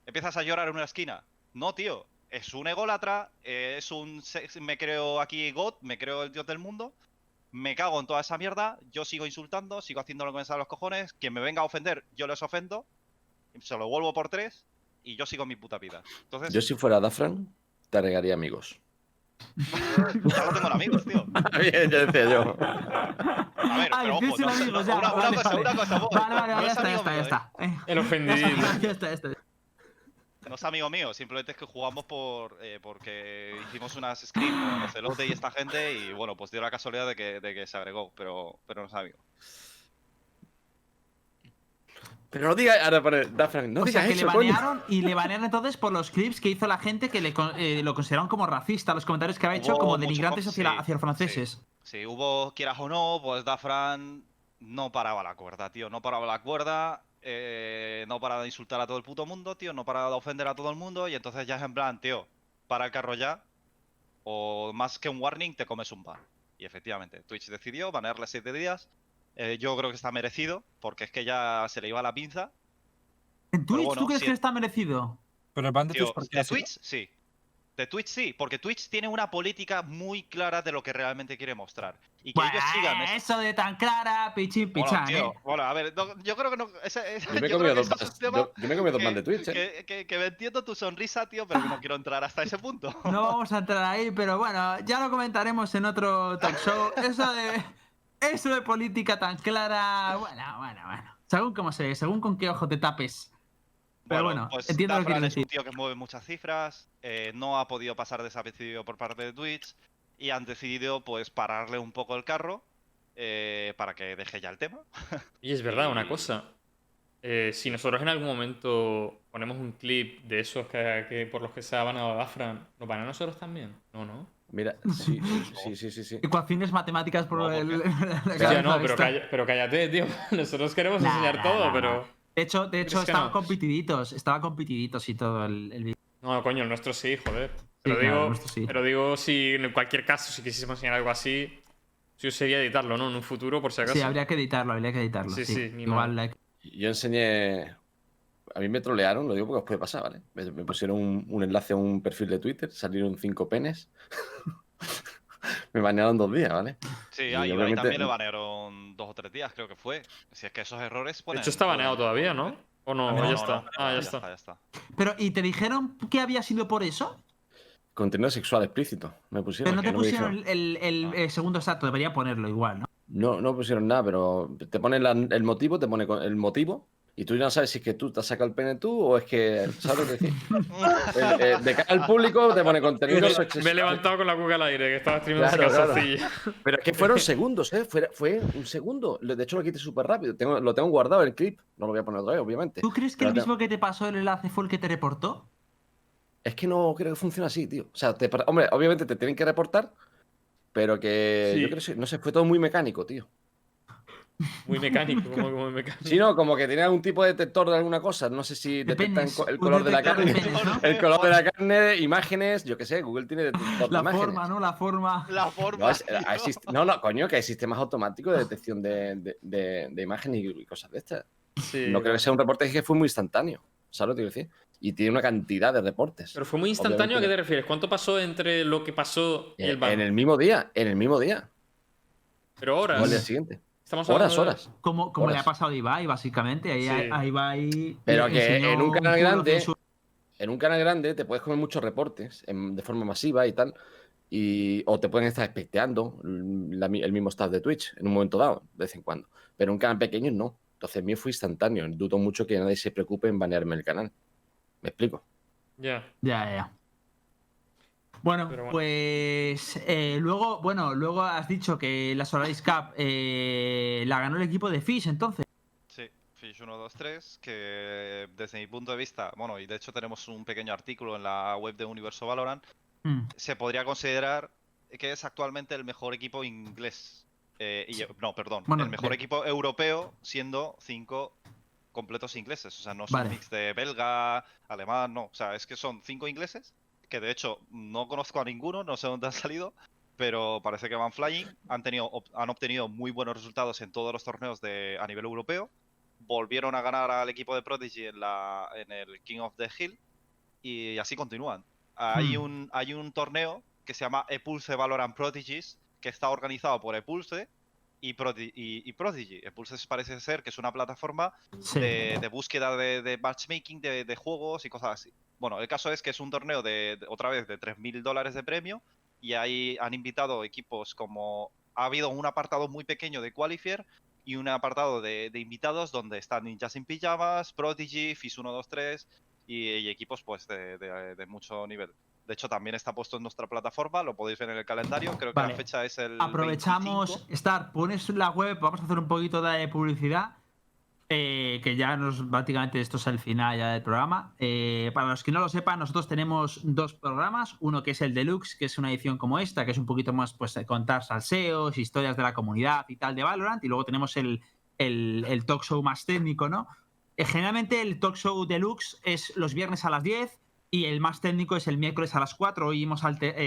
¿Empiezas a llorar en una esquina? No, tío. Es un ególatra, eh, es un... Me creo aquí God, me creo el dios del mundo, me cago en toda esa mierda, yo sigo insultando, sigo haciendo lo que me sale a los cojones, quien me venga a ofender, yo les ofendo, se lo vuelvo por tres y yo sigo mi puta vida. Entonces, Yo si fuera Dafran, te agregaría amigos. ya no tengo amigos, tío. <laughs> Bien, ya decía yo. A ver, Ay, pero ojo, no no, ya, una, una vale, cosa, vale. una cosa, vos, Vale, vale, no ya es está, ya amigo está, ya está. Eh, El <laughs> ya ofendido. está, ya está, ya está. No es amigo mío, simplemente es que jugamos por eh, porque hicimos unas scrims con Ocelote y esta gente y bueno, pues dio la casualidad de que, de que se agregó, pero, pero no es amigo. Pero no digas, ahora pone Dafran, no o sea, que le coño. banearon y le banearon entonces por los clips que hizo la gente que le, eh, lo consideraron como racista, los comentarios que había hecho como denigrantes hacia, la- sí, hacia los franceses. Si hubo, quieras o no, pues Dafran no paraba la cuerda, tío. No paraba la cuerda, eh, no paraba de insultar a todo el puto mundo, tío. No paraba de ofender a todo el mundo. Y entonces ya es en plan, tío, para el carro ya, o más que un warning, te comes un ban. Y efectivamente, Twitch decidió banearle 7 días. Eh, yo creo que está merecido, porque es que ya se le iba la pinza. ¿En Twitch bueno, tú crees que está merecido? Pero el ban de Tío, Twitch, ¿por qué de? Twitch sí. De Twitch sí, porque Twitch tiene una política muy clara de lo que realmente quiere mostrar. Y que ellos sigan es- eso de tan clara, pichín, Bueno, pichán, tío, ¿eh? bueno, a ver, no, yo creo que no. ese- ese- <laughs> Yo me he yo creo comido que dos Yo, yo me he comido bans de Twitch, ¿eh? que, que- que me entiendo tu sonrisa, tío, pero no <laughs> quiero entrar hasta ese punto. No vamos a entrar ahí, pero bueno, ya lo comentaremos en otro talk show. <laughs> Eso de, eso de política tan clara, bueno, bueno, bueno. Según cómo se ve, según con qué ojo te tapes. Pero bueno, entiendo lo que es un tío que mueve muchas cifras, eh, no ha podido pasar desapercibido por parte de Twitch y han decidido pues pararle un poco el carro eh, para que deje ya el tema. Y es verdad, una <laughs> cosa. eh, si nosotros en algún momento ponemos un clip de esos que, que por los que se ha banado a Dafran, ¿nos van a nosotros también? No, no. Mira, <laughs> sí, sí, sí, sí, sí. Ecuaciones matemáticas por No, ¿por el. <laughs> no, pero, calla- pero cállate, tío. Nosotros queremos Nah, enseñar nah, todo, nah, pero. De hecho, de hecho ¿Crees que estaban no? competiditos, estaba competiditos y todo el, el vídeo. No, coño, el nuestro sí, joder. Pero, digo, sí. pero digo, si en cualquier caso, si quisiésemos enseñar algo así, yo sería editarlo, ¿no? En un futuro, por si acaso. Sí, habría que editarlo, habría que editarlo. Sí, Sí, sí, ni Igual, like, Yo enseñé. A mí me trolearon, lo digo porque os puede pasar, ¿vale? Me, me pusieron un, un enlace a un perfil de Twitter, salieron cinco penes. <laughs> <laughs> me banearon dos días, ¿vale? Sí, Y a Ibai obviamente- también le banearon dos o tres días, creo que fue. Si es que esos errores De ponen. hecho, está baneado todavía, ¿no? ¿O no? No, ya está. no, ah, ya, ya está. está, ya está. Pero, ¿y te dijeron que había sido por eso? Contenido sexual explícito. Me pusieron. Pero no te pusieron el, el- No. el segundo exacto, debería ponerlo igual, ¿no? No, no pusieron nada, pero te ponen la- el motivo, te pone con- el motivo. Y tú ya no sabes si es que tú te has sacado el pene tú o es que. ¿Sabes lo que decir? El- el- <laughs> de cara al público te pone contenido Me, he levantado con la cuca al aire, que estaba streamando Claro, claro. Pero es que fueron <laughs> segundos, ¿eh? Fue, fue un segundo. De hecho, lo quité súper rápido. Tengo, lo tengo guardado el clip. No lo voy a poner otra vez, obviamente. ¿Tú crees que Pero el mismo que te pasó el enlace fue el que te reportó? Es que no creo que funcione así, tío. O sea, te, hombre, obviamente te tienen que reportar, pero que Sí. yo creo que, no sé, fue todo muy mecánico, tío. Muy <laughs> mecánico, como, como mecánico. Sí, no, como que tenía algún tipo de detector de alguna cosa. No sé si De detectan el color de la detector de carne. penes, ¿no? <laughs> El color de la carne, imágenes, yo qué sé, Google tiene <laughs> detector de La imágenes. forma, ¿no? La forma. La No, forma. es- hay tío. sist- no, no, coño, que hay sistemas automáticos de detección de, de, de- de imágenes y, cosas de estas. Sí, No creo que sea un reporte que fue muy instantáneo. ¿Sabes lo que quiero decir? Y tiene una cantidad de reportes. Pero fue muy instantáneo, ¿a qué te refieres? ¿Cuánto pasó entre lo que pasó y el En, ban? en el mismo día, en el mismo día. Pero O horas. al día siguiente. Estamos Horas, de- horas. Como, como le ha pasado a Ibai, básicamente. Ahí, Sí. a Ibai. Pero que en un canal grande-. En un canal grande te puedes comer muchos reportes en- de forma masiva y tal. Y, o te pueden estar expecteando la el mismo staff de Twitch en un momento dado, de vez en cuando. Pero en un canal pequeño no. Entonces, el mío fue instantáneo. Dudo mucho que nadie se preocupe en banearme el canal. ¿Me explico? Ya. Ya, ya, ya. Bueno, pues eh, luego, bueno, luego has dicho que la Solaris Cup eh, la ganó el equipo de Fish, entonces. Sí, Fish 1, 2, 3, que desde mi punto de vista, bueno, y de hecho tenemos un pequeño artículo en la web de Universo Valorant, Mm. se podría considerar que es actualmente el mejor equipo inglés. Eh, y- no, perdón, Bueno, el mejor de- equipo europeo siendo cinco completos ingleses. O sea, no son Vale. mix de belga, alemán, no. O sea, es que son cinco ingleses, que de hecho no conozco a ninguno, no sé dónde han salido, pero parece que van flying. Han, tenido, han obtenido muy buenos resultados en todos los torneos de, a nivel europeo. Volvieron a ganar al equipo de Prodigy en, la, en el King of the Hill y así continúan. Hay, Hmm. un, hay un torneo que se llama Epulse Valorant Prodigies, que está organizado por Epulse y, Prodi- y, y Prodigy. Epulse parece ser que es una plataforma Sí. de, de búsqueda de, de matchmaking de, de juegos y cosas así. Bueno, el caso es que es un torneo de, de- otra vez de 3.000 dólares de premio y ahí han invitado equipos como... Ha habido un apartado muy pequeño de Qualifier y un apartado de, de invitados donde están Ninjas sin Pijamas, Prodigy, FIS 123 y, y equipos pues de, de- de mucho nivel. De hecho, también está puesto en nuestra plataforma, lo podéis ver en el calendario. Creo que la fecha es el. Aprovechamos, 25. Star, pones la web, vamos a hacer un poquito de publicidad. Eh, que ya nos prácticamente esto es el final ya del programa. Eh, para los que no lo sepan, nosotros tenemos dos programas. Uno que es el Deluxe, que es una edición como esta, que es un poquito más pues contar salseos, historias de la comunidad y tal de Valorant. Y luego tenemos el, el, el talk show más técnico, ¿no? Eh, generalmente el talk show Deluxe es los viernes a las 10. Y el más técnico es el miércoles a las 4. Hoy hemos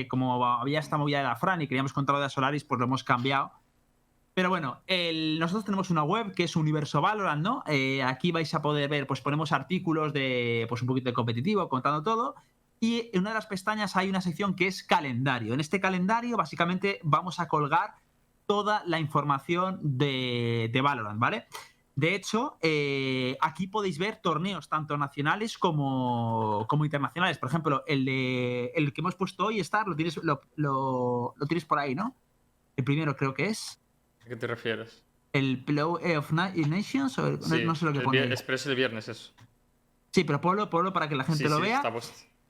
como había esta movida de la Fran y queríamos contar lo de Solaris, pues lo hemos cambiado. Pero bueno, nosotros tenemos una web que es Universo Valorant, ¿no? Eh, aquí vais a poder ver, pues ponemos artículos de, pues un poquito de competitivo, contando todo. Y en una de las pestañas hay una sección que es calendario. En este calendario, básicamente, vamos a colgar toda la información de, de Valorant, ¿vale? De hecho, eh, aquí podéis ver torneos tanto nacionales como, como internacionales. Por ejemplo, el, de, el que hemos puesto hoy, Star, lo tienes, lo, lo- lo tienes por ahí, ¿no? El primero creo que es. ¿A qué te refieres? El Play of Na- Nations, o el- no, Sí, no sé lo que el pone. es- pero es el viernes eso. Sí, pero ponlo, ponlo para que la gente Sí, lo sí, vea. está.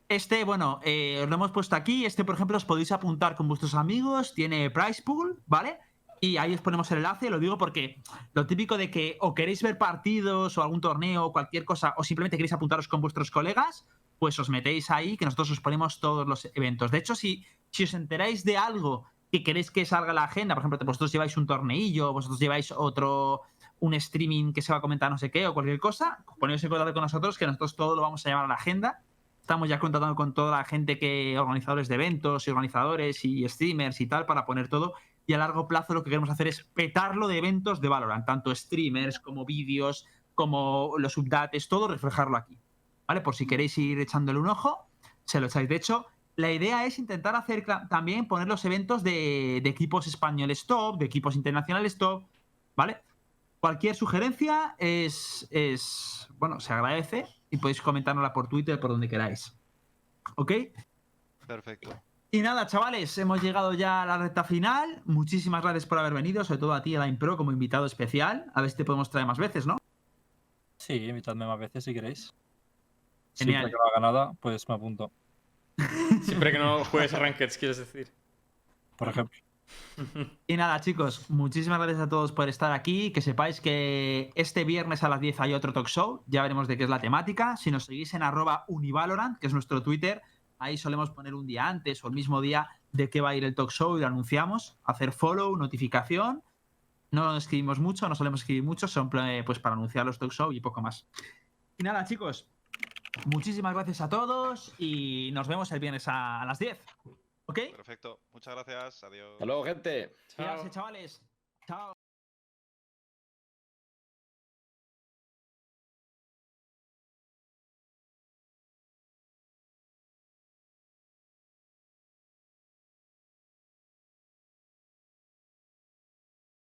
Este, bueno, eh, os lo hemos puesto aquí. Este, por ejemplo, os podéis apuntar con vuestros amigos. Tiene Price Pool, ¿vale? Y ahí os ponemos el enlace. Lo digo porque lo típico de que o queréis ver partidos o algún torneo o cualquier cosa, o simplemente queréis apuntaros con vuestros colegas, pues os metéis ahí, que nosotros os ponemos todos los eventos. De hecho, si, si os enteráis de algo que queréis que salga la agenda, por ejemplo, vosotros lleváis un torneillo, vosotros lleváis otro, un streaming que se va a comentar no sé qué o cualquier cosa, ponéis en contacto con nosotros, que nosotros todo lo vamos a llevar a la agenda. Estamos ya contactando con toda la gente que, organizadores de eventos y organizadores y streamers y tal, para poner todo. Y a largo plazo lo que queremos hacer es petarlo de eventos de Valorant, tanto streamers como vídeos, como los updates, todo reflejarlo aquí. ¿Vale? Por si queréis ir echándole un ojo, se lo echáis. De hecho, la idea es intentar hacer también poner los eventos de, de equipos españoles top, de equipos internacionales top, ¿vale? Cualquier sugerencia es, es, bueno, se agradece y podéis comentárnosla por Twitter, por donde queráis. ¿Ok? Perfecto. Y nada, chavales, hemos llegado ya a la recta final. Muchísimas gracias por haber venido, sobre todo a ti, a la Impro, como invitado especial. A ver si te podemos traer más veces, ¿no? Sí, invitadme más veces si queréis. Genial. Que no haga nada, pues me apunto. Siempre que no juegues Rankeds, quieres decir. Por ejemplo. <laughs> Y nada, chicos, muchísimas gracias a todos por estar aquí. Que sepáis que este viernes a las 10 hay otro talk show. Ya veremos de qué es la temática. Si nos seguís en arroba univalorant, que es nuestro Twitter, ahí solemos poner un día antes o el mismo día de qué va a ir el talk show y lo anunciamos. Hacer follow, notificación. No escribimos mucho, no solemos escribir mucho, son eh, pues para anunciar los talk show y poco más. Y nada, chicos, muchísimas gracias a todos y nos vemos el viernes a, a las 10. ¿Ok? Perfecto. Muchas gracias. Adiós. Hasta luego, gente. Cuídense, chavales. Chao.